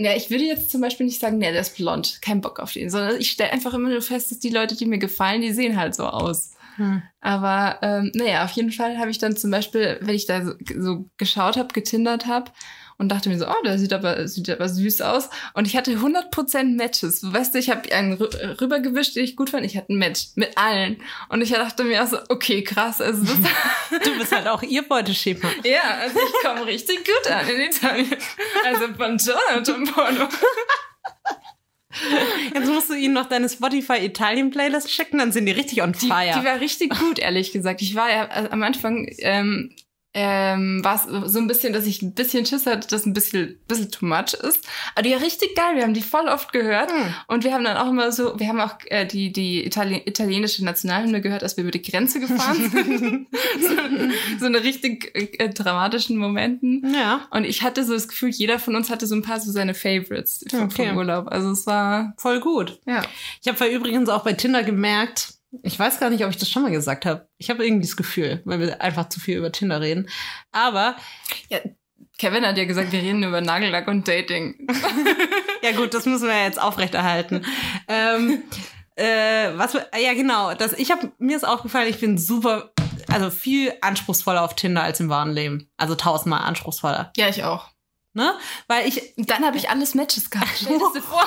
S2: Ja, ich würde jetzt zum Beispiel nicht sagen, nee, der ist blond, kein Bock auf den, sondern ich stelle einfach immer nur fest, dass die Leute, die mir gefallen, die sehen halt so aus.
S1: Hm.
S2: Aber ähm, naja, auf jeden Fall habe ich dann zum Beispiel, wenn ich da so, so geschaut habe, getindert habe und dachte mir so, oh, der sieht aber, sieht aber süß aus. Und ich hatte 100% Matches. Weißt du, ich habe einen rü- rübergewischt, den ich gut fand. Ich hatte ein Match mit allen. Und ich dachte mir auch so, okay, krass. Also [LAUGHS]
S1: du bist halt auch ihr Beuteschema. [LAUGHS]
S2: ja, also ich komme richtig gut an in Italien. Also Buongiorno, Porno. [LAUGHS] [LAUGHS]
S1: Jetzt musst du ihnen noch deine Spotify Italien Playlist schicken, dann sind die richtig on
S2: Die,
S1: fire.
S2: die war richtig gut, ehrlich gesagt. Ich war ja äh, am Anfang, ähm, ähm, war es so ein bisschen, dass ich ein bisschen Schiss hatte, dass ein bisschen, bisschen too much ist. Aber die war richtig geil. Wir haben die voll oft gehört.
S1: Hm.
S2: Und wir haben dann auch immer so, wir haben auch äh, die, die Itali italienische Nationalhymne gehört, als wir über die Grenze gefahren [LAUGHS] sind. so, so eine richtig äh, dramatischen Momenten.
S1: ja,
S2: Und ich hatte so das Gefühl, jeder von uns hatte so ein paar so seine Favorites vom,
S1: Okay.
S2: vom Urlaub. Also es war,
S1: voll gut.
S2: ja.
S1: Ich habe übrigens auch bei Tinder gemerkt, ich weiß gar nicht, ob ich das schon mal gesagt habe. Ich habe irgendwie das Gefühl, weil wir einfach zu viel über Tinder reden. Aber
S2: Kevin hat ja gesagt, wir reden über Nagellack und Dating. [LAUGHS]
S1: ja gut, das müssen wir jetzt aufrechterhalten. ähm, äh, was ja genau, das ich habe mir ist aufgefallen, ich bin super also viel anspruchsvoller auf Tinder als im wahren Leben. Also tausendmal anspruchsvoller,
S2: Ja, ich auch.
S1: ne? Weil ich
S2: dann habe ich alles Matches gehabt. [LAUGHS] Stell dir vor.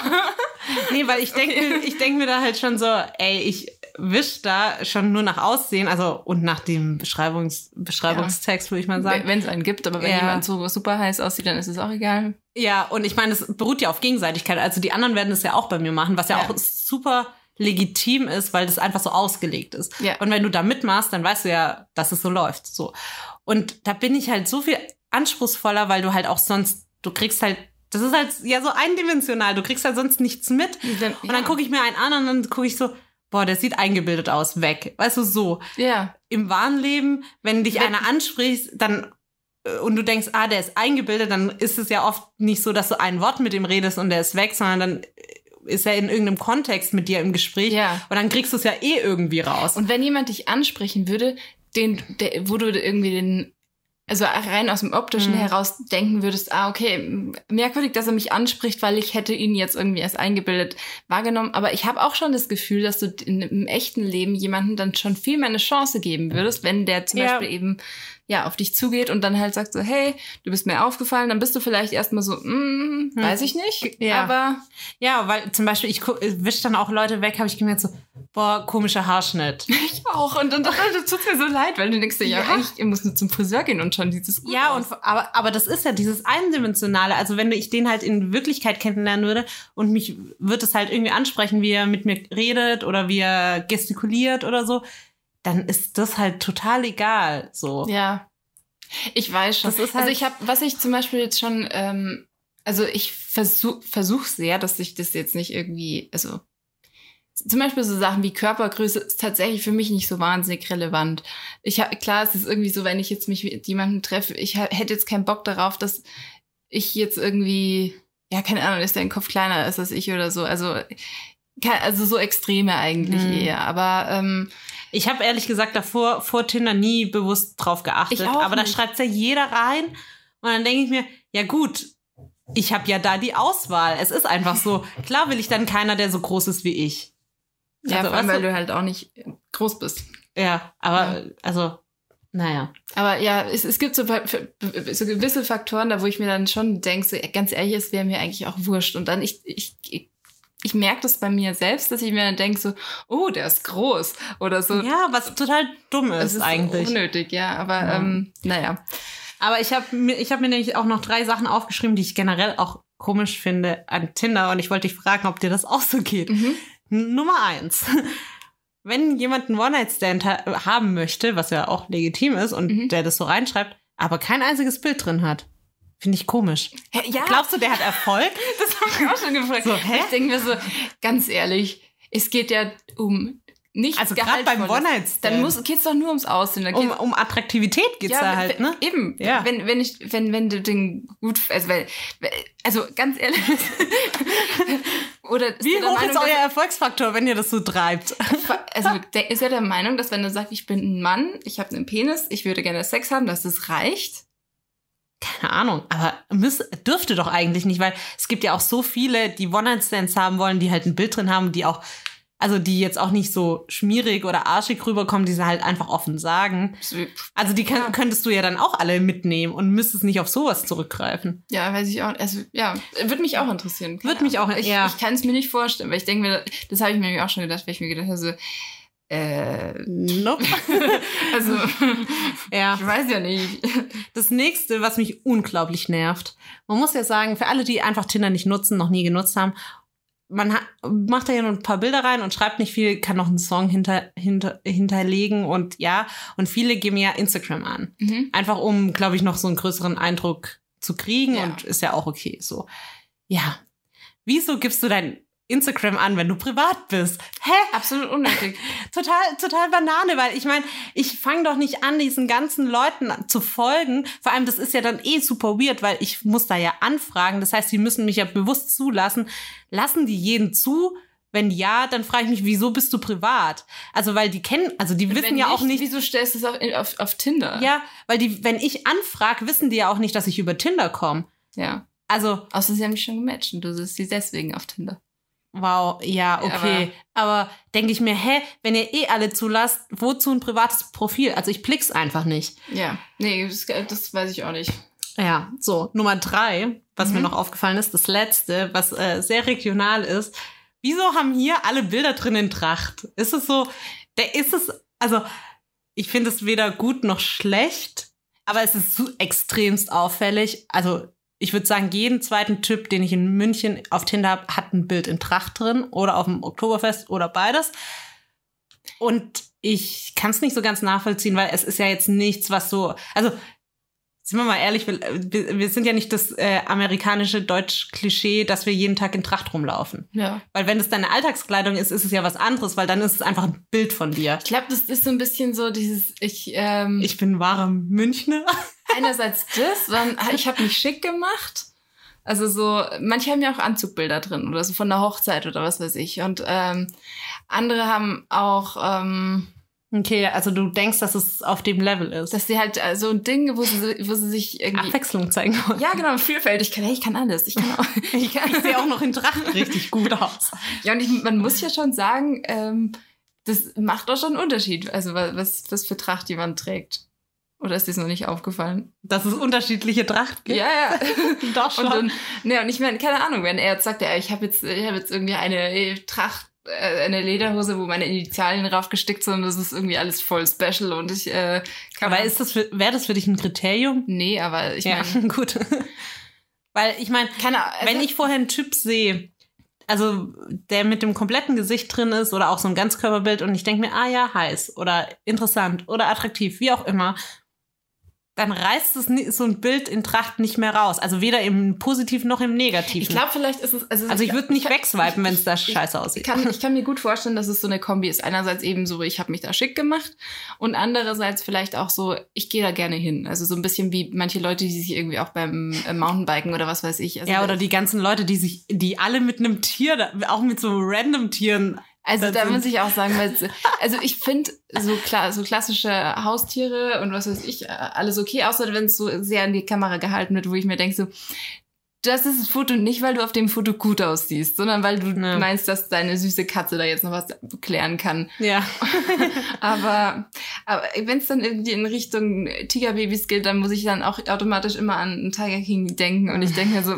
S1: Nee, weil ich denke ich denk mir da halt schon so, ey, ich wisch da schon nur nach Aussehen, also und nach dem Beschreibungs Beschreibungstext, würde ich mal sagen.
S2: Wenn es einen gibt, aber wenn
S1: Ja.
S2: jemand so super heiß aussieht, dann ist es auch egal.
S1: Ja, und ich meine, es beruht ja auf Gegenseitigkeit. Also die anderen werden es ja auch bei mir machen, was ja,
S2: Ja.
S1: auch super legitim ist, weil das einfach so ausgelegt ist.
S2: Ja.
S1: Und wenn du da mitmachst, dann weißt du ja, dass es so läuft. So. Und da bin ich halt so viel anspruchsvoller, weil du halt auch sonst, du kriegst halt, das ist halt ja so eindimensional, du kriegst halt sonst nichts mit. Und dann gucke ich mir einen an und dann gucke ich so, boah, der sieht eingebildet aus, weg. Weißt du, so.
S2: Ja.
S1: Im wahren Leben, wenn dich
S2: Wenn-
S1: einer anspricht, dann äh, und du denkst, ah, der ist eingebildet, dann ist es ja oft nicht so, dass du ein Wort mit ihm redest und der ist weg, sondern dann ist er in irgendeinem Kontext mit dir im Gespräch
S2: Ja.
S1: und dann kriegst du es ja eh irgendwie raus.
S2: Und wenn jemand dich ansprechen würde, den, der, wo du irgendwie den, also rein aus dem Optischen
S1: Mhm.
S2: heraus denken würdest, ah, okay, merkwürdig, dass er mich anspricht, weil ich hätte ihn jetzt irgendwie erst eingebildet wahrgenommen. Aber ich habe auch schon das Gefühl, dass du in, im echten Leben jemanden dann schon viel mehr eine Chance geben würdest, wenn der zum
S1: Ja.
S2: Beispiel eben ja auf dich zugeht und dann halt sagt so, hey, du bist mir aufgefallen, dann bist du vielleicht erstmal so, mm, weiß ich nicht,
S1: Ja.
S2: aber
S1: ja, weil zum Beispiel, ich gu- ich wisch dann auch Leute weg, habe ich gemerkt so, boah, komischer Haarschnitt. [LAUGHS]
S2: ich auch. Und dann, dann tut mir so leid, weil du denkst dir, ja,
S1: Ja.
S2: ihr müsst nur zum Friseur gehen und schon dieses gut
S1: Ja,
S2: aus.
S1: und aber, aber das ist ja dieses Eindimensionale. Also wenn ich den halt in Wirklichkeit kennenlernen würde und mich wird es halt irgendwie ansprechen, wie er mit mir redet oder wie er gestikuliert oder so, dann ist das halt total egal. So.
S2: Ja. Ich weiß schon. Also
S1: halt-
S2: ich habe, was ich zum Beispiel jetzt schon, ähm, also ich versuch, versuch sehr, dass ich das jetzt nicht irgendwie, also zum Beispiel so Sachen wie Körpergröße ist tatsächlich für mich nicht so wahnsinnig relevant. Ich hab, klar, es ist irgendwie so, wenn ich jetzt mich mit jemandem treffe, ich hätte jetzt keinen Bock darauf, dass ich jetzt irgendwie, ja, keine Ahnung, ist der Kopf kleiner ist als ich oder so. Also, also so Extreme eigentlich
S1: Mhm.
S2: eher. Aber ähm,
S1: Ich habe ehrlich gesagt davor vor Tinder nie bewusst drauf geachtet. Aber da
S2: nicht.
S1: schreibt ja jeder rein. Und dann denke ich mir, ja gut, ich habe ja da die Auswahl. Es ist einfach so. Klar will ich dann keiner, der so groß ist wie ich.
S2: ja,
S1: Also,
S2: vor allem, weil
S1: du-
S2: halt auch nicht groß bist.
S1: Ja, aber also, naja.
S2: Aber ja, es, es gibt so, so gewisse Faktoren, da wo ich mir dann schon denke, so, ganz ehrlich, es wäre mir eigentlich auch wurscht. Und dann, ich, ich, ich, merke das bei mir selbst, dass ich mir dann denke, so, oh, der ist groß. Oder so.
S1: Ja, was total dumm
S2: es
S1: ist, eigentlich.
S2: unnötig, ja. Aber
S1: Ja.
S2: ähm, naja.
S1: Aber ich habe mir, ich hab mir nämlich auch noch drei Sachen aufgeschrieben, die ich generell auch komisch finde an Tinder. Und ich wollte dich fragen, ob dir das auch so geht.
S2: Mhm.
S1: Nummer eins. [LAUGHS] Wenn jemand einen One-Night-Stand ha haben möchte, was ja auch legitim ist, und
S2: Mhm.
S1: der das so reinschreibt, aber kein einziges Bild drin hat, finde ich komisch.
S2: Hä, ja,
S1: Glaubst du, der hat Erfolg? [LAUGHS]
S2: das habe ich auch schon gefragt.
S1: So, hä?
S2: Ich denke mir so, ganz ehrlich, es geht ja um Nicht
S1: Also gerade beim
S2: Gehaltvolles.
S1: One-Night-Stand.
S2: Dann muss, geht's doch nur ums Aussehen.
S1: Um, um Attraktivität geht's da halt, ne?
S2: Eben.
S1: Ja.
S2: Wenn, wenn ich, wenn, wenn du den gut, also, weil, also ganz ehrlich. [LAUGHS] oder
S1: Wie hoch
S2: Meinung,
S1: ist euer Erfolgsfaktor, wenn ihr das so treibt?
S2: also der ist er der Meinung, dass wenn er sagt, ich bin ein Mann, ich habe einen Penis, ich würde gerne Sex haben, dass das reicht?
S1: Keine Ahnung, aber müß, dürfte doch eigentlich nicht, weil es gibt ja auch so viele, die One-Night-Stands haben wollen, die halt ein Bild drin haben, die auch, also die jetzt auch nicht so schmierig oder arschig rüberkommen, die sie halt einfach offen sagen. Also die kann, könntest du ja dann auch alle mitnehmen und müsstest nicht auf sowas zurückgreifen.
S2: Ja, weiß ich auch. Also ja, würde mich auch interessieren.
S1: Würde mich auch-
S2: Ich,
S1: ja.
S2: ich kann es mir nicht vorstellen, weil ich denke mir, das habe ich mir auch schon gedacht, weil ich mir gedacht habe, so, äh,
S1: Nope. [LAUGHS]
S2: also [LAUGHS]
S1: ja.
S2: ich weiß ja nicht.
S1: Das nächste, was mich unglaublich nervt. Man muss ja sagen, für alle, die einfach Tinder nicht nutzen, noch nie genutzt haben, man ha macht da ja nur ein paar Bilder rein und schreibt nicht viel, kann noch einen Song hinter, hinter, hinterlegen und ja, und viele geben ja Instagram an.
S2: Mhm.
S1: Einfach um, glaube ich, noch so einen größeren Eindruck zu kriegen
S2: Ja.
S1: und ist ja auch okay so. Ja. Wieso gibst du dein Instagram an, wenn du privat bist? Hä?
S2: Absolut unnötig. [LAUGHS]
S1: total, total Banane, weil ich meine, ich fange doch nicht an, diesen ganzen Leuten zu folgen. Vor allem, das ist ja dann eh super weird, weil ich muss da ja anfragen. Das heißt, sie müssen mich ja bewusst zulassen. Lassen die jeden zu? Wenn ja, dann frage ich mich, wieso bist du privat? Also, weil die kennen, also die wissen ja auch nicht.
S2: Wieso stellst du es auf, auf, auf Tinder?
S1: Ja, weil die, wenn ich anfrage, wissen die ja auch nicht, dass ich über Tinder komme.
S2: Ja.
S1: Also,
S2: Außer sie haben mich schon gematcht und du siehst sie deswegen auf Tinder.
S1: Wow, ja, okay. aber denke ich mir, hä, wenn ihr eh alle zulasst, wozu ein privates Profil? Also ich blick's einfach nicht.
S2: Ja. Nee, das, das weiß ich auch nicht.
S1: Ja, so, Nummer drei, was
S2: Mhm.
S1: mir noch aufgefallen ist, das letzte, was äh, sehr regional ist. Wieso haben hier alle Bilder drin in Tracht? Ist es so, der ist es, also ich finde es weder gut noch schlecht, aber es ist so extremst auffällig. Also ich würde sagen, jeden zweiten Typ, den ich in München auf Tinder habe, hat ein Bild in Tracht drin oder auf dem Oktoberfest oder beides. Und ich kann es nicht so ganz nachvollziehen, weil es ist ja jetzt nichts, was so, also sind wir mal ehrlich, wir, wir sind ja nicht das äh, amerikanische Deutsch-Klischee, dass wir jeden Tag in Tracht rumlaufen.
S2: Ja.
S1: Weil wenn es deine Alltagskleidung ist, ist es ja was anderes, weil dann ist es einfach ein Bild von dir.
S2: Ich glaube, das ist so ein bisschen so dieses, ich, ähm,
S1: Ich bin wahre Münchner. [LAUGHS]
S2: einerseits das, dann, ich habe mich schick gemacht. Also so, manche haben ja auch Anzugbilder drin oder so von der Hochzeit oder was weiß ich. Und ähm, andere haben auch, ähm,
S1: Okay, also du denkst, dass es auf dem Level ist.
S2: dass sie halt äh, so ein Ding, wo sie, wo sie sich irgendwie.
S1: Abwechslung zeigen wollen.
S2: Ja, genau, Vielfältigkeit. Hey, ich kann alles. Ich kann auch. [LAUGHS]
S1: Ich, ich [LAUGHS] sehe auch noch in Tracht richtig gut [LAUGHS] aus.
S2: Ja, und ich, man muss ja schon sagen, ähm, das macht doch schon einen Unterschied. Also wa- was, was für Tracht jemand trägt. Oder ist dir noch nicht aufgefallen?
S1: Dass es unterschiedliche Tracht gibt.
S2: Ja, ja. [LAUGHS]
S1: Doch
S2: Und, dann, ne, und ich meine, keine Ahnung, wenn er jetzt sagt, ja, ich habe jetzt, ich habe jetzt irgendwie eine äh, Tracht, äh, eine Lederhose, wo meine Initialien draufgestickt sind, das ist irgendwie alles voll special und ich äh, kann
S1: Aber ist das für, wäre das für dich ein Kriterium?
S2: Nee, aber ich
S1: ja,
S2: meine, [LAUGHS]
S1: gut. Weil ich meine,
S2: keine Ahnung.
S1: wenn ich vorher einen Typ sehe, also der mit dem kompletten Gesicht drin ist oder auch so ein Ganzkörperbild und ich denke mir, ah ja, heiß oder interessant oder attraktiv, wie auch immer, dann reißt es so ein Bild in Tracht nicht mehr raus. Also weder im Positiven noch im Negativen.
S2: ich glaube, vielleicht ist es, also,
S1: also ich würde nicht wegswipen, wenn es da scheiße
S2: Ich
S1: aussieht.
S2: kann, ich kann mir gut vorstellen, dass es so eine Kombi ist. Einerseits eben so, ich habe mich da schick gemacht und andererseits vielleicht auch so, ich gehe da gerne hin. Also so ein bisschen wie manche Leute, die sich irgendwie auch beim äh, Mountainbiken oder was weiß ich. Also
S1: ja, oder die ganzen Leute, die sich, die alle mit einem Tier, auch mit so random Tieren.
S2: Also
S1: Das
S2: da muss ich auch sagen, weil, also ich finde so klar, so klassische Haustiere und was weiß ich, äh, alles okay, außer wenn es so sehr in die Kamera gehalten wird, wo ich mir denke so, das ist das Foto nicht, weil du auf dem Foto gut aussiehst, sondern weil du
S1: Ja.
S2: meinst, dass deine süße Katze da jetzt noch was klären kann.
S1: Ja. [LAUGHS]
S2: Aber, aber wenn es dann irgendwie in Richtung Tigerbabys geht, dann muss ich dann auch automatisch immer an Tiger King denken und ich denke mir so,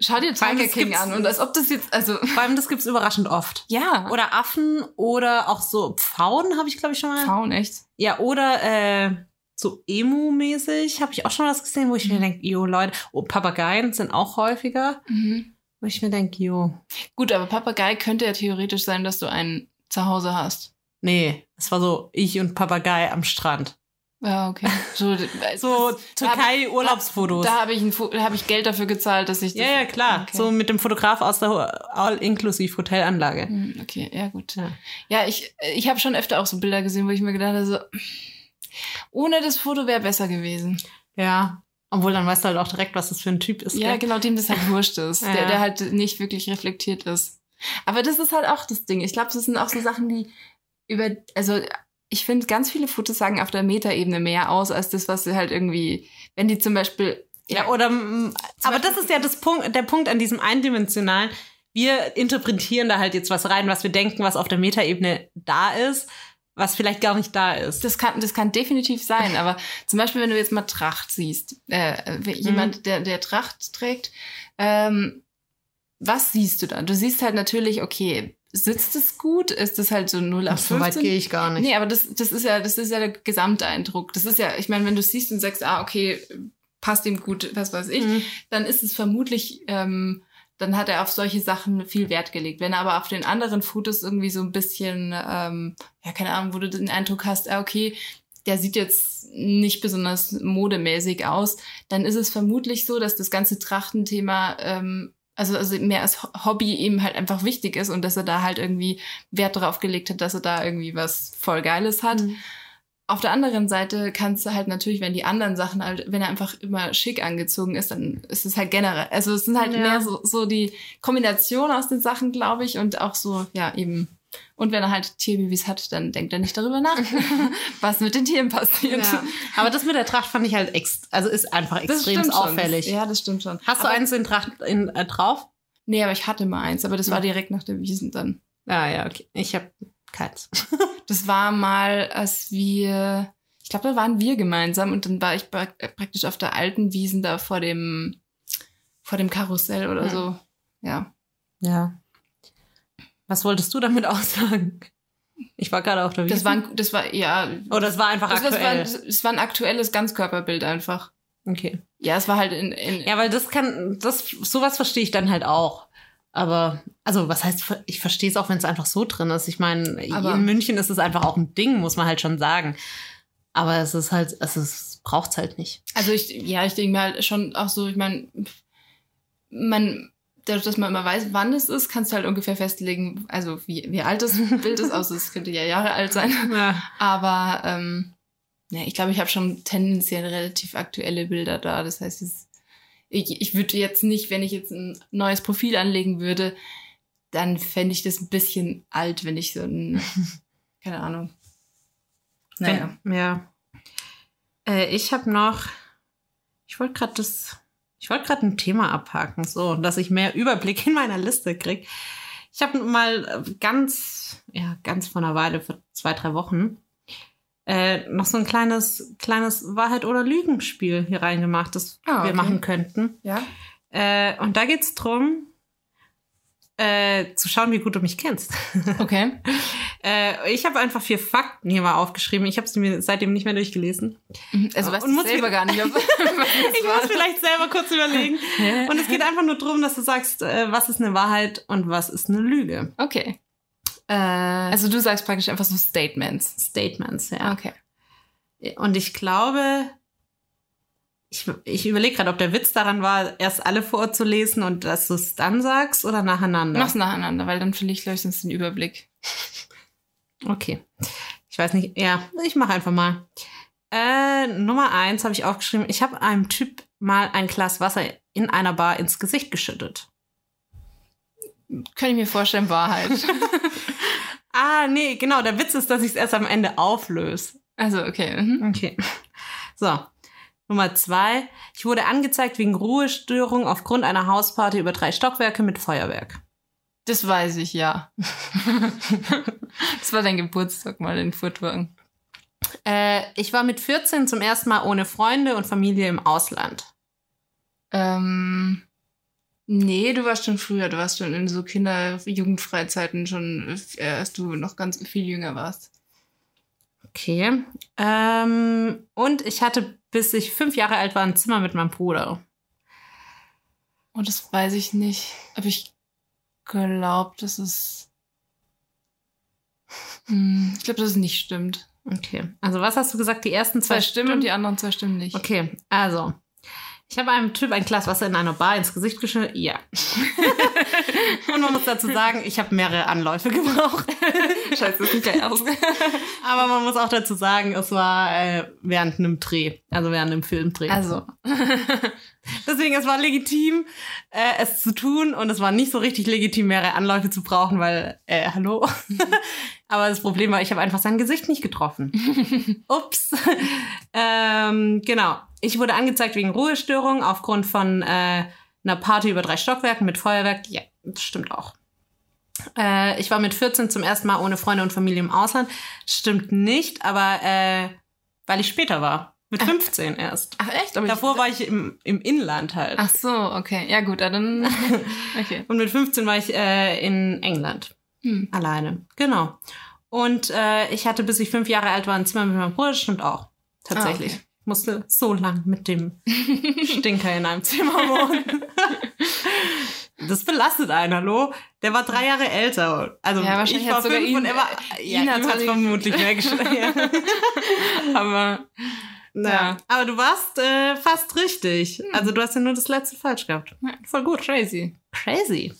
S2: schau dir Tiger King an und als ob das jetzt, also
S1: Vor allem, das gibt's überraschend oft.
S2: ja,
S1: Oder Affen oder auch so Pfauen habe ich, glaube ich, schon mal.
S2: Frauen echt.
S1: Ja, oder äh, so Emu-mäßig habe ich auch schon was gesehen, wo ich mir denke, jo, Leute, oh, Papageien sind auch häufiger,
S2: Mhm.
S1: wo ich mir denke, jo,
S2: Gut, aber Papagei könnte ja theoretisch sein, dass du einen zu Hause hast.
S1: nee, es war so ich und Papagei am Strand.
S2: Ja, okay. So,
S1: So Türkei-Urlaubsfotos.
S2: Da habe ich, ein da hab ich Geld dafür gezahlt, dass ich das.
S1: Ja, ja, klar.
S2: Okay.
S1: So mit dem Fotograf aus der All-Inclusive-Hotelanlage.
S2: Hm, Okay, ja, gut.
S1: Ja.
S2: Ja, ich, ich habe schon öfter auch so Bilder gesehen, wo ich mir gedacht habe, so, ohne das Foto wäre besser gewesen.
S1: Ja. Obwohl, dann weißt du halt auch direkt, was das für ein Typ ist.
S2: Ja,
S1: gell?
S2: genau, dem das halt wurscht ist. [LAUGHS]
S1: Ja.
S2: Der, der halt nicht wirklich reflektiert ist. Aber das ist halt auch das Ding. Ich glaube, das sind auch so Sachen, die über, also ich finde, ganz viele Fotos sagen auf der Metaebene mehr aus, als das, was sie halt irgendwie, wenn die zum Beispiel,
S1: Ja, oder, mm, aber das ist ja das Punkt, der Punkt an diesem eindimensionalen. Wir interpretieren da halt jetzt was rein, was wir denken, was auf der Metaebene da ist, was vielleicht gar nicht da ist.
S2: das kann, das kann definitiv sein, aber zum Beispiel, wenn du jetzt mal Tracht siehst, äh,
S1: Mhm.
S2: jemand, der, der Tracht trägt, ähm, was siehst du dann? Du siehst halt natürlich, okay, sitzt es gut? Ist es halt so 0 auf
S1: so weit
S2: 15?
S1: gehe ich gar nicht.
S2: Nee, aber das, das ist ja, das ist ja der Gesamteindruck. Das ist ja, ich meine, wenn du siehst und sagst, ah, okay, passt ihm gut, was weiß ich,
S1: Mhm.
S2: dann ist es vermutlich, ähm, dann hat er auf solche Sachen viel Wert gelegt. Wenn er aber auf den anderen Fotos irgendwie so ein bisschen, ähm, ja, keine Ahnung, wo du den Eindruck hast, ah, okay, der sieht jetzt nicht besonders modemäßig aus, dann ist es vermutlich so, dass das ganze Trachtenthema, ähm, also, also mehr als Ho- Hobby ihm halt einfach wichtig ist und dass er da halt irgendwie Wert drauf gelegt hat, dass er da irgendwie was voll Geiles hat.
S1: Mhm.
S2: Auf der anderen Seite kannst du halt natürlich, wenn die anderen Sachen halt, wenn er einfach immer schick angezogen ist, dann ist es halt generell. Also es sind halt
S1: Ja.
S2: mehr so, so die Kombination aus den Sachen, glaube ich, und auch so, ja, eben. Und wenn er halt Tierbabys hat, dann denkt er nicht darüber nach, [LAUGHS] was mit den Tieren passiert.
S1: Ja. Aber das mit der Tracht fand ich halt ex also ist einfach extrem
S2: stimmt schon.
S1: auffällig.
S2: Ja, das stimmt schon.
S1: Hast du
S2: aber,
S1: eins in Tracht in, äh, drauf?
S2: Nee, aber ich hatte mal eins, aber das war direkt nach der Wiesen dann.
S1: Ja, ja, okay. Ich habe keins. [LAUGHS]
S2: Das war mal, als wir, ich glaube, da waren wir gemeinsam und dann war ich pra praktisch auf der alten Wiesen da vor dem, vor dem Karussell oder
S1: Ja.
S2: so. Ja.
S1: Ja. Was wolltest du damit [LAUGHS] aussagen? Ich war gerade auf der Wiese.
S2: Das war, ein, das war, ja.
S1: oh, das war einfach
S2: das, das, war,
S1: aktuell.
S2: das war ein aktuelles Ganzkörperbild einfach.
S1: okay.
S2: Ja, es war halt in, in
S1: Ja, weil das kann, das, sowas verstehe ich dann halt auch. Aber, also, was heißt, ich verstehe es auch, wenn es einfach so drin ist. Ich meine, in München ist es einfach auch ein Ding, muss man halt schon sagen. Aber es ist halt, es ist, braucht's halt nicht.
S2: Also ich, ja, ich denke mir halt schon auch so, ich meine, man, dadurch, dass man immer weiß, wann es ist, kannst du halt ungefähr festlegen, also wie, wie alt das Bild ist, außer es könnte ja Jahre alt sein. [LAUGHS]
S1: Ja.
S2: Aber ähm, ja, ich glaube, ich habe schon tendenziell relativ aktuelle Bilder da. Das heißt, ich, ich würde jetzt nicht, wenn ich jetzt ein neues Profil anlegen würde, dann fände ich das ein bisschen alt, wenn ich so ein, [LAUGHS] keine Ahnung. Naja.
S1: Ja. Äh, ich habe noch, ich wollte gerade das, ich wollte gerade ein Thema abhaken, so, dass ich mehr [LAUGHS] Überblick in meiner Liste krieg. Ich habe mal äh, ganz, ja, ganz vor einer Weile, vor zwei, drei Wochen, äh, noch so ein kleines, kleines Wahrheit- oder Lügenspiel hier reingemacht, das
S2: Ah,
S1: wir
S2: okay.
S1: machen könnten.
S2: Ja.
S1: Äh, und da geht's drum, äh, zu schauen, wie gut du mich kennst. [LAUGHS]
S2: Okay.
S1: äh, ich habe einfach vier Fakten hier mal aufgeschrieben. Ich habe sie mir seitdem nicht mehr durchgelesen.
S2: Also weißt
S1: Und
S2: du
S1: muss
S2: selber gar nicht, ob, [LAUGHS] [LAUGHS]
S1: Ich muss vielleicht selber kurz überlegen. Und es geht einfach nur darum, dass du sagst, äh, was ist eine Wahrheit und was ist eine Lüge.
S2: Okay.
S1: Äh,
S2: Also du sagst praktisch einfach so Statements.
S1: Statements, ja.
S2: Okay.
S1: Und ich glaube, ich, ich überlege gerade, ob der Witz daran war, erst alle vorzulesen und dass du es dann sagst oder nacheinander.
S2: Mach's nacheinander, weil dann verliere ich gleich sonst den Überblick. [LAUGHS]
S1: Okay. Ich weiß nicht. Ja, ich mache einfach mal. Äh, Nummer eins habe ich aufgeschrieben. Ich habe einem Typ mal ein Glas Wasser in einer Bar ins Gesicht geschüttet.
S2: Könnte ich mir vorstellen, Wahrheit. [LAUGHS]
S1: Ah, nee, genau. Der Witz ist, dass ich es erst am Ende auflöse.
S2: also, okay. mhm.
S1: Okay. So. Nummer zwei. Ich wurde angezeigt wegen Ruhestörung aufgrund einer Hausparty über drei Stockwerke mit Feuerwerk.
S2: Das weiß ich, ja. das war dein Geburtstag mal in Furtwagen.
S1: Äh, ich war mit 14 zum ersten Mal ohne Freunde und Familie im Ausland.
S2: Ähm, nee, du warst schon früher. Du warst schon in so Kinder-Jugendfreizeiten schon, äh, als du noch ganz viel jünger warst.
S1: Okay. Ähm, und ich hatte, bis ich fünf Jahre alt war, ein Zimmer mit meinem Bruder.
S2: Und das weiß ich nicht. Aber ich glaube, dass es. Hm, ich glaube, dass es nicht stimmt.
S1: Okay. Also was hast du gesagt? Die ersten zwei,
S2: Zwei Stimmen und die anderen zwei Stimmen nicht.
S1: Okay, also. Ich habe einem Typ ein Glas Wasser in einer Bar ins Gesicht geschüttet. Ja. [LAUGHS] und man muss dazu sagen, ich habe mehrere Anläufe gebraucht. [LAUGHS]
S2: Scheiße, das sieht gleich aus.
S1: Aber man muss auch dazu sagen, es war äh, während einem Dreh, also während einem Filmdreh.
S2: Also, [LAUGHS]
S1: Deswegen, es war legitim, äh, es zu tun und es war nicht so richtig legitim, mehrere Anläufe zu brauchen, weil, äh, hallo. Aber das Problem war, ich habe einfach sein Gesicht nicht getroffen. Ups. ähm, genau. Ich wurde angezeigt wegen Ruhestörung aufgrund von äh, einer Party über drei Stockwerken mit Feuerwerk. Ja, das stimmt auch. Äh, ich war mit 14 zum ersten Mal ohne Freunde und Familie im Ausland. Stimmt nicht, aber äh, weil ich später war. Mit 15 erst.
S2: ach echt? Aber
S1: Davor war ich im, im Inland halt.
S2: Ach so, okay. Ja gut, dann. [LAUGHS] Okay.
S1: Und mit 15 war ich äh, in England.
S2: Hm.
S1: Alleine. Genau. Und äh, ich hatte, bis ich fünf Jahre alt war, ein Zimmer mit meinem Bruder. Das stimmt auch. Tatsächlich.
S2: Ah, okay.
S1: Musste so lang mit dem Stinker in einem Zimmer wohnen. Das belastet einen, hallo? Der war drei Jahre älter. Also
S2: Ja, wahrscheinlich
S1: ich war fünf
S2: ihn-
S1: und er war... Ja,
S2: ihn hat's sogar-
S1: vermutlich weggeschlagen. [LAUGHS]
S2: Aber
S1: ja.
S2: Ja.
S1: Aber du warst äh, fast richtig. Also du hast ja nur das letzte falsch gehabt.
S2: ja, voll gut, crazy.
S1: Crazy.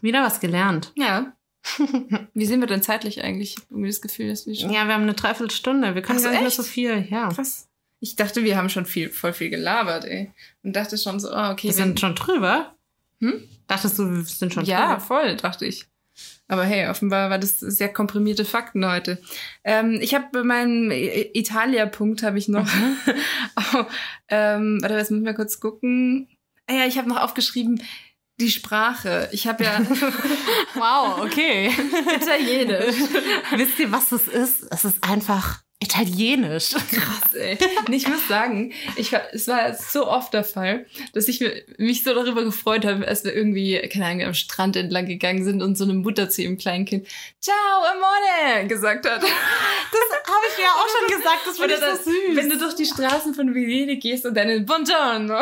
S1: Wieder was gelernt.
S2: Ja. [LAUGHS] Wie sind wir denn zeitlich eigentlich? Irgendwie das Gefühl, dass wir schon.
S1: Ja, wir haben eine Dreiviertelstunde. Wir können
S2: Ach so,
S1: gar nicht mehr so viel. Ja.
S2: Krass. Ich dachte, wir haben schon viel, voll viel gelabert, ey. Und dachte schon so, oh, okay.
S1: Wir sind schon drüber.
S2: Hm?
S1: Dachtest du, wir sind schon
S2: ja,
S1: drüber?
S2: voll, dachte ich. Aber hey, offenbar war das sehr komprimierte Fakten heute. Ähm, ich habe bei meinem Italia-Punkt habe ich noch. [LAUGHS] oh, ähm, warte, jetzt müssen wir kurz gucken. Ah ja, ich habe noch aufgeschrieben die Sprache. Ich habe ja [LAUGHS]
S1: Wow, okay.
S2: Italienisch.
S1: Wisst ihr, was das ist? Es ist einfach italienisch.
S2: Krass, ey. Und ich muss sagen, ich es war so oft der Fall, dass ich mich so darüber gefreut habe, als wir irgendwie, keine Ahnung, am Strand entlang gegangen sind und so eine Mutter zu ihrem kleinen Kind Ciao, amore gesagt hat.
S1: Das habe ich ja auch schon gesagt. Das finde ich so süß.
S2: wenn du durch die Straßen von Venedig gehst und dann Buongiorno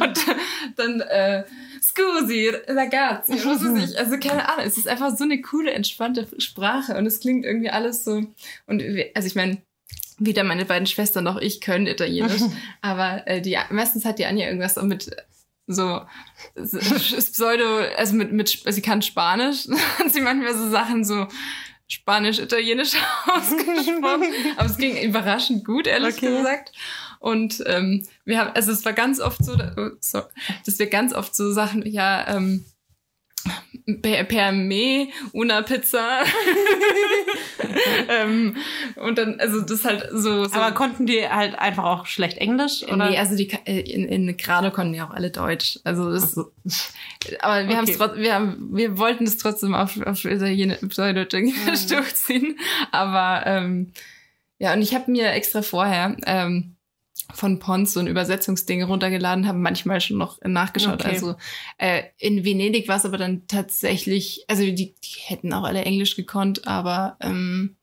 S2: und dann äh, Scusi, ragazzi, was weiß ich. Also keine Ahnung, es ist einfach so eine coole, entspannte Sprache und es klingt irgendwie alles so. Und also ich meine, weder meine beiden Schwestern noch ich können Italienisch, [LAUGHS] aber äh, die meistens hat die Anja irgendwas so mit so so- Pseudo, also mit, mit sie kann Spanisch, [LAUGHS] hat sie manchmal so Sachen so Spanisch-Italienisch [LAUGHS] ausgesprochen. Aber es ging überraschend gut, ehrlich
S1: Okay.
S2: gesagt. Und ähm, wir haben, also es war ganz oft so, oh, sorry, dass wir ganz oft so Sachen, ja, ähm, per, per me una pizza. [LAUGHS] ähm, und dann, also das halt so. so
S1: Aber konnten die halt einfach auch schlecht Englisch? Oder?
S2: Nee, also die äh, in, in Grado konnten ja auch alle Deutsch. Also das,
S1: so.
S2: aber wir haben
S1: Okay.
S2: es trotzdem, wir haben, wir wollten es trotzdem auf, auf Italien- Pseudo-Italienisch durchziehen. Aber ähm, ja, und ich habe mir extra vorher ähm, von Pons so ein Übersetzungsding runtergeladen, habe manchmal schon noch nachgeschaut.
S1: Okay.
S2: Also äh, in Venedig war es aber dann tatsächlich, also die, die hätten auch alle Englisch gekonnt, aber ähm,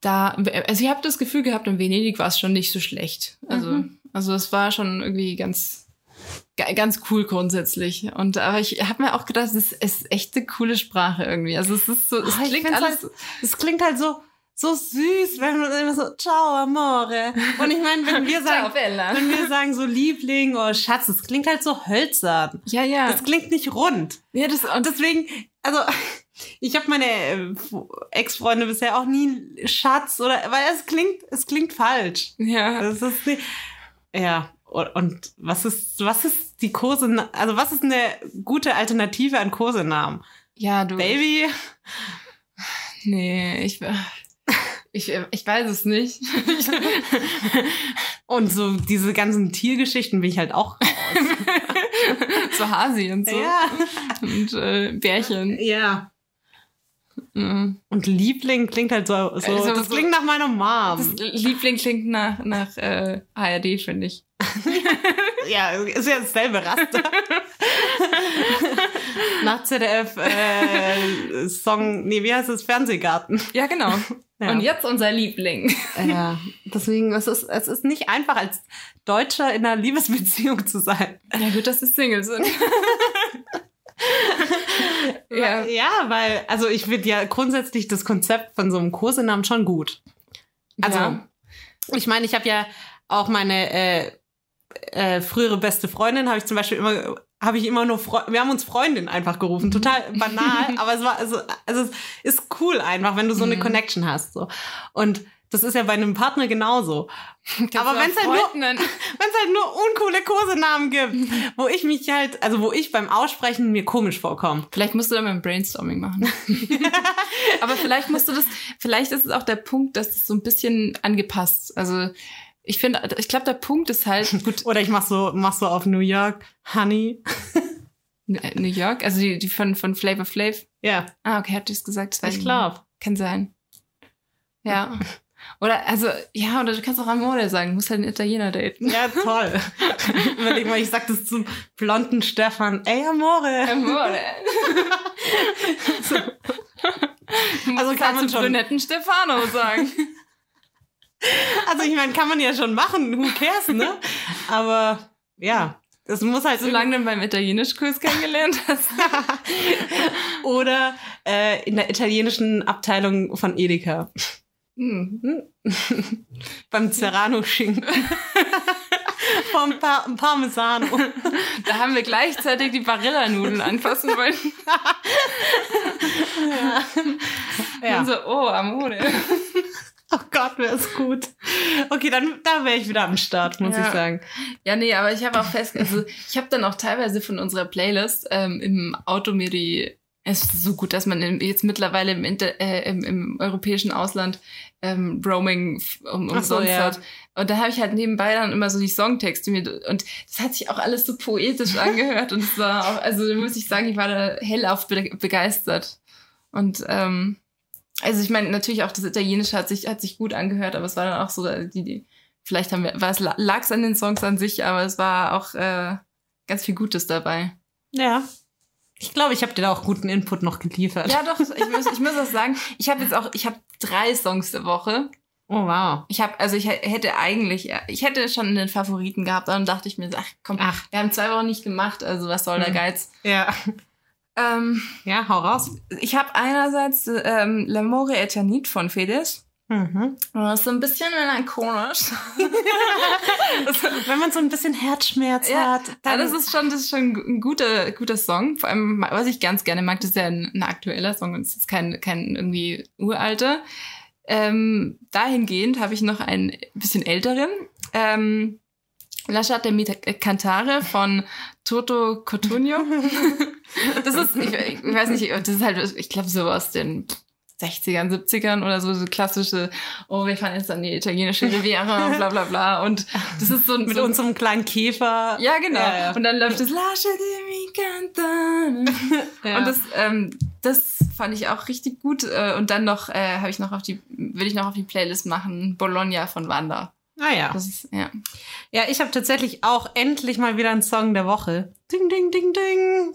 S2: da, also ich habe das Gefühl gehabt, in Venedig war es schon nicht so schlecht. Also,
S1: Mhm.
S2: also es war schon irgendwie ganz, ga- ganz cool grundsätzlich. Und aber ich habe mir auch gedacht, es ist echt eine coole Sprache irgendwie. Also es ist so, es
S1: Ah, ich
S2: klingt alles.
S1: Halt, es klingt halt so, so süß, wenn man immer so, ciao, amore. Und ich meine, wenn wir [LAUGHS]
S2: Ciao,
S1: sagen,
S2: Bella.
S1: wenn wir sagen so Liebling oder Schatz, das klingt halt so hölzern.
S2: Ja, ja.
S1: Das klingt nicht rund.
S2: ja, das,
S1: Und deswegen, also, ich habe meine äh, Ex-Freunde bisher auch nie Schatz oder, weil es klingt, es klingt falsch.
S2: ja.
S1: Das ist nicht, ja. Und, was ist, was ist die Kose, also was ist eine gute Alternative an Kosenamen?
S2: Ja, du.
S1: Baby?
S2: Nee, ich, ich, ich weiß es nicht. [LAUGHS]
S1: Und so diese ganzen Tiergeschichten bin ich halt auch. [LAUGHS]
S2: so Hasi und so.
S1: Ja.
S2: Und äh, Bärchen.
S1: Ja.
S2: Mhm.
S1: Und Liebling klingt halt so, so
S2: Also
S1: das
S2: so-
S1: klingt nach meiner Mom.
S2: Liebling klingt nach, nach äh, ARD, finde ich. [LAUGHS]
S1: Ja, ist ja dasselbe Raster. [LAUGHS] nach ZDF äh, Song, nee, wie heißt es? Fernsehgarten.
S2: Ja, genau. [LAUGHS]
S1: Ja.
S2: Und jetzt unser Liebling.
S1: Ja, deswegen, es ist, es ist nicht einfach, als Deutscher in einer Liebesbeziehung zu sein.
S2: Ja, gut, dass sie Single sind. Ja.
S1: ja, weil, also ich finde ja grundsätzlich das Konzept von so einem Kosenamen schon gut. Also,
S2: Ja.
S1: ich meine, ich habe ja auch meine äh, äh, frühere beste Freundin, habe ich zum Beispiel immer, habe ich immer nur, Freu wir haben uns Freundin einfach gerufen, total [LAUGHS] banal, aber es war, also, also es ist cool einfach, wenn du so eine
S2: Mhm.
S1: Connection hast. So. Und das ist ja bei einem Partner genauso. [LAUGHS] Aber wenn es halt, nur- [LAUGHS] halt nur uncoole Kosenamen gibt, wo ich mich halt, also wo ich beim Aussprechen mir komisch vorkomme.
S2: Vielleicht musst du da mal ein Brainstorming machen. Aber vielleicht musst du das, vielleicht ist es auch der Punkt, dass es so ein bisschen angepasst. Also ich finde, ich glaube, der Punkt ist halt, [LAUGHS] gut,
S1: Oder ich mach so, mach so auf New York, Honey.
S2: äh, New York, also die, die von, von Flavor Flav.
S1: Ja,
S2: Ah, okay, hat die es gesagt?
S1: Ich glaube.
S2: Kann sein. Ja. [LAUGHS] Oder, also, ja, oder du kannst auch Amore sagen, du musst halt einen Italiener daten.
S1: Ja, toll. [LAUGHS] Überleg mal, ich sag das zum blonden Stefan. Ey, Amore.
S2: Amore.
S1: Also
S2: also
S1: kann
S2: kann
S1: man schon-
S2: brünetten Stefano sagen.
S1: Also ich meine, kann man ja schon machen. Who cares, ne? Aber ja, es muss halt
S2: Solange du beim Italienischkurs kennengelernt hast. [LAUGHS]
S1: oder äh, in der italienischen Abteilung von Edeka.
S2: Hm. [LAUGHS]
S1: Beim Serrano-Schinken. [LAUGHS] Vom pa Parmesano.
S2: Da haben wir gleichzeitig die Barilla-Nudeln anfassen wollen.
S1: Ja.
S2: Und so, oh, Amore.
S1: Oh Gott, wäre es gut. Okay, dann da wäre ich wieder am Start, muss
S2: Ja.
S1: ich sagen.
S2: Ja, nee, aber ich habe auch fest, also ich habe dann auch teilweise von unserer Playlist ähm, im Auto mir die, es ist so gut, dass man im, jetzt mittlerweile im, Inter, äh, im, im europäischen Ausland ähm, Roaming um,
S1: Ach so,
S2: umsonst
S1: ja.
S2: hat. Und da habe ich halt nebenbei dann immer so die Songtexte mir und das hat sich auch alles so poetisch [LAUGHS] angehört und es war auch, also muss ich sagen, ich war da hellauf be begeistert. Und ähm, also ich meine, natürlich auch das Italienische hat sich, hat sich gut angehört, aber es war dann auch so, die, die vielleicht haben wir, war es lag es an den Songs an sich, aber es war auch äh, ganz viel Gutes dabei.
S1: Ja. Ich glaube, ich habe dir da auch guten Input noch geliefert.
S2: Ja, doch, ich muss, ich muss auch sagen, [LAUGHS] ich habe jetzt auch, ich habe drei Songs der Woche.
S1: Oh, wow.
S2: Ich habe, also ich hätte eigentlich, ich hätte schon einen Favoriten gehabt, aber dann dachte ich mir, ach komm,
S1: Ach.
S2: wir haben zwei Wochen nicht gemacht, also was soll der
S1: Hm.
S2: Geiz?
S1: Ja.
S2: Ähm,
S1: Ja, hau raus.
S2: ich habe einerseits ähm, L'amore eternit von Fedez.
S1: Mhm.
S2: Das ist so ein bisschen melancholisch. [LAUGHS]
S1: Wenn man so ein bisschen Herzschmerz
S2: Ja,
S1: hat,
S2: Ja,
S1: dann
S2: das ist schon, das ist schon ein guter, guter Song. Vor allem, was ich ganz gerne mag, das ist ja ein, ein aktueller Song und es ist kein, kein irgendwie uralter. Ähm, dahingehend habe ich noch einen bisschen älteren. Ähm, Lasciate mi cantare von Toto Cotugno. [LAUGHS] das ist, ich, ich weiß nicht, das ist halt, ich glaube, so aus den 60ern, 70ern oder so, so klassische, oh, wir fahren jetzt an die italienische Riviera und bla bla bla. Und das ist so ein
S1: mit
S2: so,
S1: unserem kleinen Käfer.
S2: ja, genau.
S1: Ja, ja.
S2: Und dann läuft das Lasciate mi cantare. [LAUGHS]
S1: Ja.
S2: Und das, ähm, das fand ich auch richtig gut. Äh, Und dann noch, äh, habe ich noch auf die, will ich noch auf die Playlist machen, Bologna von Wanda.
S1: Ah ja.
S2: Ja.
S1: Ich habe tatsächlich auch endlich mal wieder einen Song der Woche. Ding, ding, ding, ding.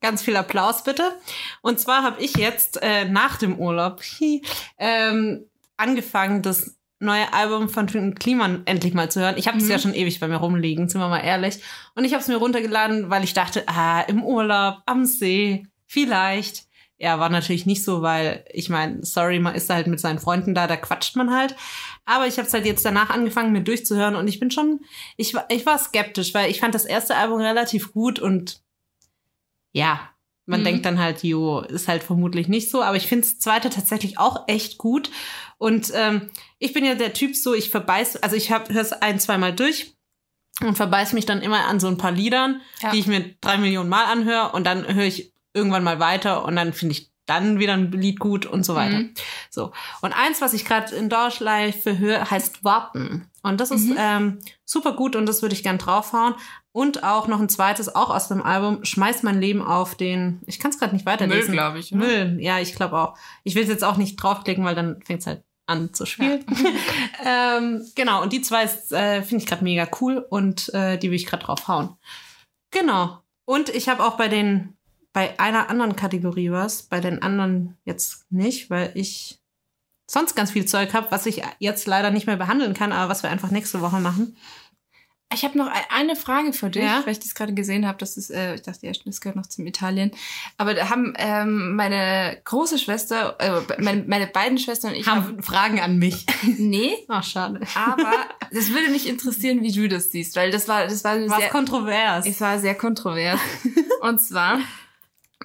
S1: Ganz viel Applaus bitte. Und zwar habe ich jetzt äh, nach dem Urlaub [LAUGHS] ähm, angefangen, das neue Album von Trinken Kliman endlich mal zu hören. Ich habe es
S2: Mhm.
S1: ja schon ewig bei mir rumliegen, sind wir mal ehrlich. Und ich habe es mir runtergeladen, weil ich dachte, ah, im Urlaub, am See, vielleicht. Ja, war natürlich nicht so, weil ich meine, sorry, man ist halt mit seinen Freunden da, da quatscht man halt. Aber ich habe es halt jetzt danach angefangen, mir durchzuhören und ich bin schon, ich, war- ich war skeptisch, weil ich fand das erste Album relativ gut und ja, man
S2: Mhm.
S1: denkt dann halt, jo, ist halt vermutlich nicht so, aber ich finde das zweite tatsächlich auch echt gut. Und ähm, ich bin ja der Typ so, ich verbeiß, also ich höre es ein, zweimal durch und verbeiß mich dann immer an so ein paar Liedern,
S2: Ja.
S1: die ich mir drei Millionen Mal anhöre und dann höre ich irgendwann mal weiter und dann finde ich dann wieder ein Lied gut und so weiter.
S2: Mhm.
S1: So. Und eins, was ich gerade in Dorschleife höre, heißt Warten. Und das ist
S2: Mhm.
S1: ähm, super gut und das würde ich gern draufhauen. Und auch noch ein zweites, auch aus dem Album, Schmeiß mein Leben auf den, ich kann es gerade nicht weiterlesen.
S2: Müll, glaube ich. oder?
S1: Müll, ja, ich glaube auch. Ich will es jetzt auch nicht draufklicken, weil dann fängt es halt an zu spielen. [LAUGHS] [LAUGHS] ähm, genau, und die zwei äh, finde ich gerade mega cool und äh, die will ich gerade draufhauen. Genau. Und ich habe auch bei den, bei einer anderen Kategorie was, bei den anderen jetzt nicht, weil ich sonst ganz viel Zeug habe, was ich jetzt leider nicht mehr behandeln kann, aber was wir einfach nächste Woche machen.
S2: Ich habe noch e- eine Frage für dich,
S1: Ja?
S2: weil ich das gerade gesehen habe. Das ist, äh, ich dachte, ja, das gehört noch zum Italien. Aber da haben ähm, meine große Schwester, äh, meine, meine beiden Schwestern und ich
S1: Haben Fragen an mich. [LAUGHS]
S2: nee,
S1: Ach, schade.
S2: aber [LAUGHS] das würde mich interessieren, wie du das siehst, weil das war, das war
S1: Was
S2: sehr,
S1: kontrovers.
S2: es war sehr kontrovers. [LAUGHS] und zwar,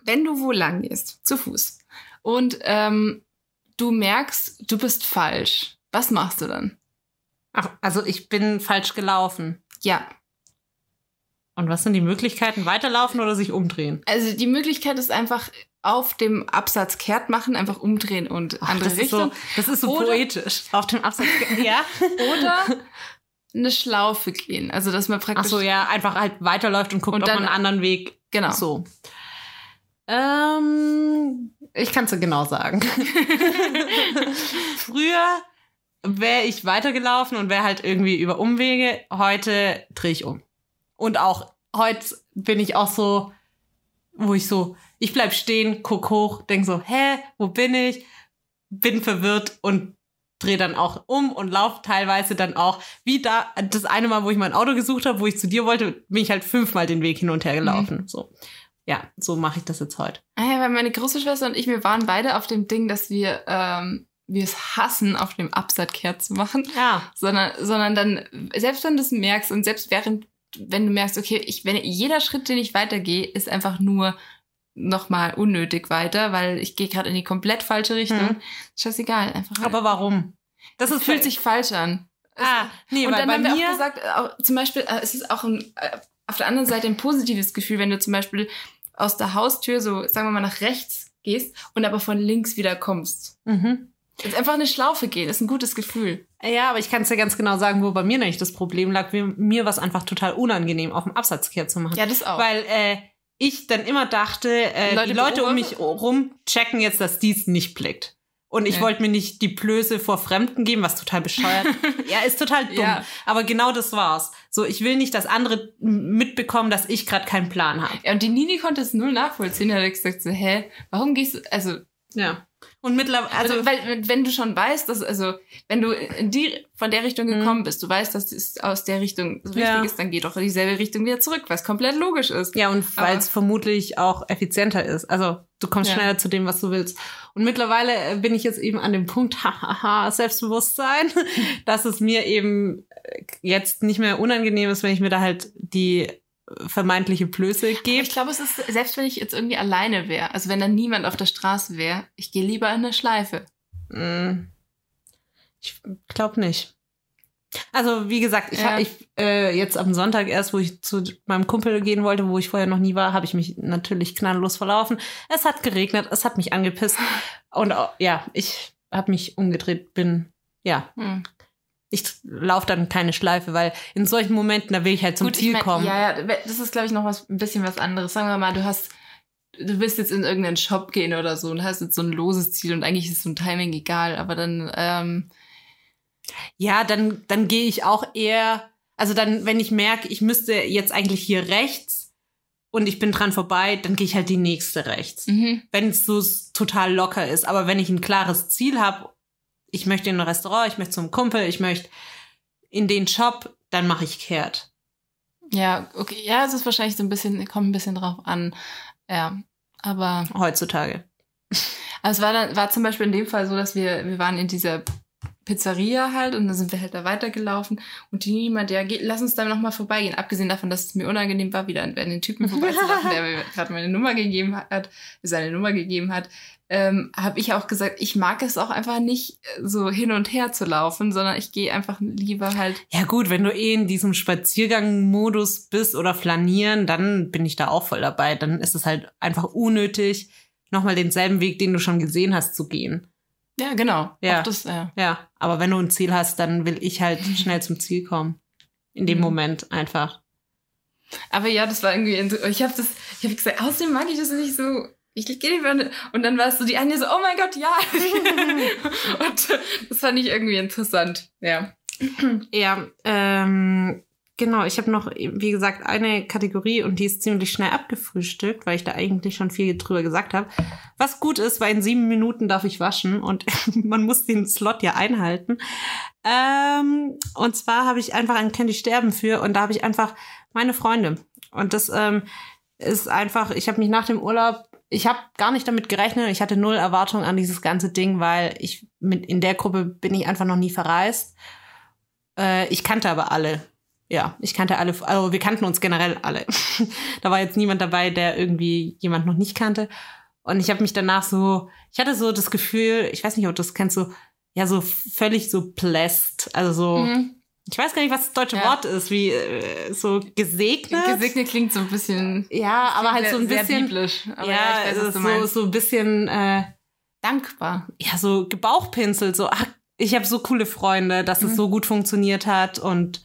S2: wenn du wo lang gehst, zu Fuß, und ähm, du merkst, du bist falsch, was machst du dann?
S1: Ach, also ich bin falsch gelaufen.
S2: Ja,
S1: Und was sind die Möglichkeiten? Weiterlaufen oder sich umdrehen?
S2: also die Möglichkeit ist einfach auf dem Absatz kehrt machen, einfach umdrehen und
S1: Ach,
S2: andere
S1: das, ist
S2: Richtung.
S1: so, das ist so
S2: Oder-
S1: poetisch. Auf dem Absatz. [LAUGHS] Ja.
S2: Oder eine Schlaufe gehen. Also dass man
S1: Ach
S2: praktisch.
S1: so, ja, einfach halt weiterläuft und guckt,
S2: Und
S1: ob
S2: dann-
S1: man einen anderen Weg.
S2: Genau.
S1: So. Ähm, ich kann es dir genau sagen. [LAUGHS] Früher wäre ich weitergelaufen und wäre halt irgendwie über Umwege. Heute drehe ich um. Und auch heute bin ich auch so, wo ich so, ich bleib stehen, guck hoch, denk so, hä, wo bin ich? Bin verwirrt und drehe dann auch um und laufe teilweise dann auch, wie da, das eine Mal, wo ich mein Auto gesucht habe, wo ich zu dir wollte, bin ich halt fünfmal den Weg hin und her gelaufen. So. Ja, so mache ich das jetzt heute.
S2: Ah ja, weil meine große Schwester und ich, wir waren beide auf dem Ding, dass wir, ähm, wir es hassen, auf dem kehrt zu machen.
S1: Ja.
S2: Sondern, sondern dann, selbst wenn du es merkst und selbst während, wenn du merkst, okay, ich, wenn jeder Schritt, den ich weitergehe, ist einfach nur nochmal unnötig weiter, weil ich gehe gerade in die komplett falsche Richtung.
S1: Mhm.
S2: Scheißegal, einfach.
S1: Aber warum? Das ist
S2: fühlt sich falsch an.
S1: Ah, nee,
S2: und dann
S1: bei
S2: haben wir
S1: mir.
S2: auch gesagt, auch, zum Beispiel, äh, es ist auch ein, äh, auf der anderen Seite ein positives Gefühl, wenn du zum Beispiel aus der Haustür so, sagen wir mal, nach rechts gehst und aber von links wieder kommst.
S1: mhm.
S2: Jetzt einfach eine Schlaufe gehen, ist ein gutes Gefühl.
S1: Ja, aber ich kann es dir ganz genau sagen, wo bei mir nämlich das Problem lag. Mir, mir war es einfach total unangenehm, auf dem Absatzkehr zu machen.
S2: Ja, das auch.
S1: Weil äh, ich dann immer dachte, äh,
S2: Leute
S1: die Leute um mich rum checken jetzt, dass dies nicht blickt. Und ich
S2: Ja.
S1: wollte mir nicht die Blöße vor Fremden geben, was total bescheuert. [LAUGHS] ja, ist total dumm.
S2: Ja.
S1: Aber genau das war's. So, ich will nicht, dass andere mitbekommen, dass ich gerade keinen Plan habe.
S2: ja, und die Nini konnte es null nachvollziehen. Er hat gesagt so, hä, warum gehst du, also,
S1: Ja. Und mittlerweile,
S2: also,
S1: also,
S2: weil, wenn du schon weißt, dass, also, wenn du in die, von der Richtung gekommen bist, du weißt, dass es aus der Richtung so richtig
S1: Mhm. Ja.
S2: ist, dann geh doch in dieselbe Richtung wieder zurück, was komplett logisch ist.
S1: ja, und weil es vermutlich auch effizienter ist. Also, du kommst
S2: Ja.
S1: schneller zu dem, was du willst. Und mittlerweile äh, bin ich jetzt eben an dem Punkt, [LAUGHS] hahaha, Selbstbewusstsein, [LAUGHS] dass es mir eben äh, jetzt nicht mehr unangenehm ist, wenn ich mir da halt die vermeintliche Blöße gebe.
S2: Ich glaube, es ist, selbst wenn ich jetzt irgendwie alleine wäre, also wenn da niemand auf der Straße wäre, ich gehe lieber in eine Schleife.
S1: Mm, Ich glaube nicht. Also, wie gesagt, ich,
S2: Ja.
S1: hab, ich äh, jetzt am Sonntag erst, wo ich zu meinem Kumpel gehen wollte, wo ich vorher noch nie war, habe ich mich natürlich knalllos verlaufen. Es hat geregnet, es hat mich angepisst. [SIGHS] Und äh, ja, ich habe mich umgedreht, bin, ja,
S2: Hm.
S1: Ich laufe dann keine Schleife, weil in solchen Momenten, da will ich halt zum
S2: Gut, ich
S1: Ziel
S2: mein,
S1: kommen.
S2: Ja, ja, das ist, glaube ich, noch was, ein bisschen was anderes. Sagen wir mal, du hast, du willst jetzt in irgendeinen Shop gehen oder so und hast jetzt so ein loses Ziel und eigentlich ist so ein Timing egal, aber dann, ähm,
S1: Ja, dann, dann gehe ich auch eher, also dann, wenn ich merke, ich müsste jetzt eigentlich hier rechts und ich bin dran vorbei, dann gehe ich halt die nächste rechts.
S2: mhm.
S1: Wenn es so total locker ist. Aber wenn ich ein klares Ziel habe, ich möchte in ein Restaurant, ich möchte zum Kumpel, ich möchte in den Shop, dann mache ich kehrt.
S2: ja, okay, ja, es ist wahrscheinlich so ein bisschen, kommt ein bisschen drauf an, ja, aber
S1: Heutzutage.
S2: Also es war dann, war zum Beispiel in dem Fall so, dass wir, wir waren in dieser Pizzeria halt und dann sind wir halt da weitergelaufen und die niemand, ja, geh, lass uns da nochmal vorbeigehen. Abgesehen davon, dass es mir unangenehm war, wieder an den Typen vorbeizulaufen, der mir gerade meine Nummer gegeben hat, seine Nummer gegeben hat, ähm, habe ich auch gesagt, ich mag es auch einfach nicht, so hin und her zu laufen, sondern ich gehe einfach lieber halt.
S1: Ja gut, wenn du eh in diesem Spaziergang-Modus bist oder flanieren, dann bin ich da auch voll dabei. Dann ist es halt einfach unnötig, nochmal denselben Weg, den du schon gesehen hast, zu gehen.
S2: Ja, genau.
S1: Ja.
S2: Das, ja.
S1: Ja, aber wenn du ein Ziel hast, dann will ich halt schnell zum Ziel kommen. In dem
S2: Mhm.
S1: Moment einfach.
S2: Aber ja, das war irgendwie, ich habe das, ich habe gesagt, außerdem mag ich das nicht so. Ich gehe lieber und dann war es so die eine so, oh mein Gott, ja. [LAUGHS] und das fand ich irgendwie interessant. Ja.
S1: Ja, ähm, genau, ich habe noch, wie gesagt, eine Kategorie und die ist ziemlich schnell abgefrühstückt, weil ich da eigentlich schon viel drüber gesagt habe. Was gut ist, weil in sieben Minuten darf ich waschen und [LAUGHS] man muss den Slot ja einhalten. Ähm, und zwar habe ich einfach ein Candy Sterben für und da habe ich einfach meine Freunde. Und das ähm, ist einfach, ich habe mich nach dem Urlaub ich habe gar nicht damit gerechnet. Ich hatte null Erwartung an dieses ganze Ding, weil ich mit in der Gruppe bin ich einfach noch nie verreist. Äh, ich kannte aber alle. Ja, ich kannte alle, also wir kannten uns generell alle. [LAUGHS] da war jetzt niemand dabei, der irgendwie jemand noch nicht kannte. Und ich habe mich danach so, ich hatte so das Gefühl, ich weiß nicht, ob du das kennst, so, ja, so völlig so bläst. Also so, mhm. ich weiß gar nicht, was das deutsche ja. Wort ist, wie äh, so gesegnet.
S2: Gesegnet klingt so ein bisschen.
S1: Ja, aber halt so ein bisschen.
S2: biblisch.
S1: Aber ja, ja weiß, so, so ein bisschen. Äh,
S2: Dankbar.
S1: Ja, so gebauchpinselt, so, ach, ich habe so coole Freunde, dass mhm. es so gut funktioniert hat und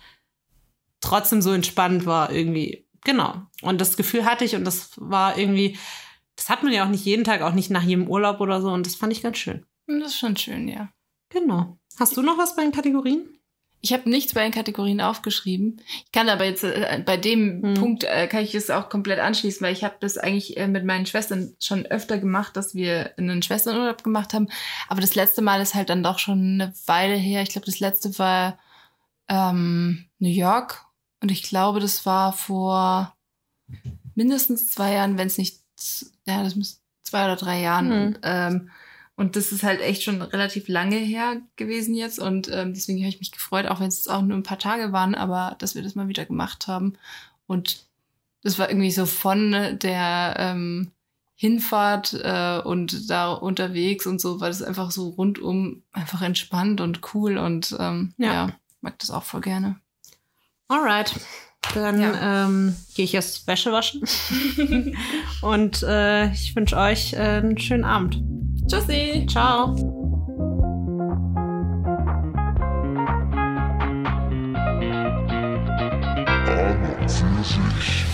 S1: trotzdem so entspannt war irgendwie. Genau. Und das Gefühl hatte ich und das war irgendwie, das hat man ja auch nicht jeden Tag, auch nicht nach jedem Urlaub oder so und das fand ich ganz schön.
S2: Das ist schon schön, ja.
S1: Genau. Hast du noch was bei den Kategorien?
S2: Ich habe nichts bei den Kategorien aufgeschrieben. Ich kann aber jetzt äh, bei dem hm. Punkt äh, kann ich es auch komplett anschließen, weil ich habe das eigentlich äh, mit meinen Schwestern schon öfter gemacht, dass wir einen Schwesternurlaub gemacht haben. Aber das letzte Mal ist halt dann doch schon eine Weile her. Ich glaube, das letzte war ähm, New York und ich glaube, das war vor mindestens zwei Jahren, wenn es nicht, ja, das müsste zwei oder drei Jahren. Hm. Und, ähm, und das ist halt echt schon relativ lange her gewesen jetzt. Und ähm, deswegen habe ich mich gefreut, auch wenn es auch nur ein paar Tage waren, aber dass wir das mal wieder gemacht haben. Und das war irgendwie so von der ähm, Hinfahrt äh, und da unterwegs und so, weil es einfach so rundum einfach entspannt und cool und ähm, ja. ja, mag das auch voll gerne.
S1: Alright. Dann ja. ähm, gehe ich jetzt Wäsche waschen. [LAUGHS] und äh, ich wünsche euch äh, einen schönen Abend.
S2: Tschüssi.
S1: Ciao.
S3: Aber für sich.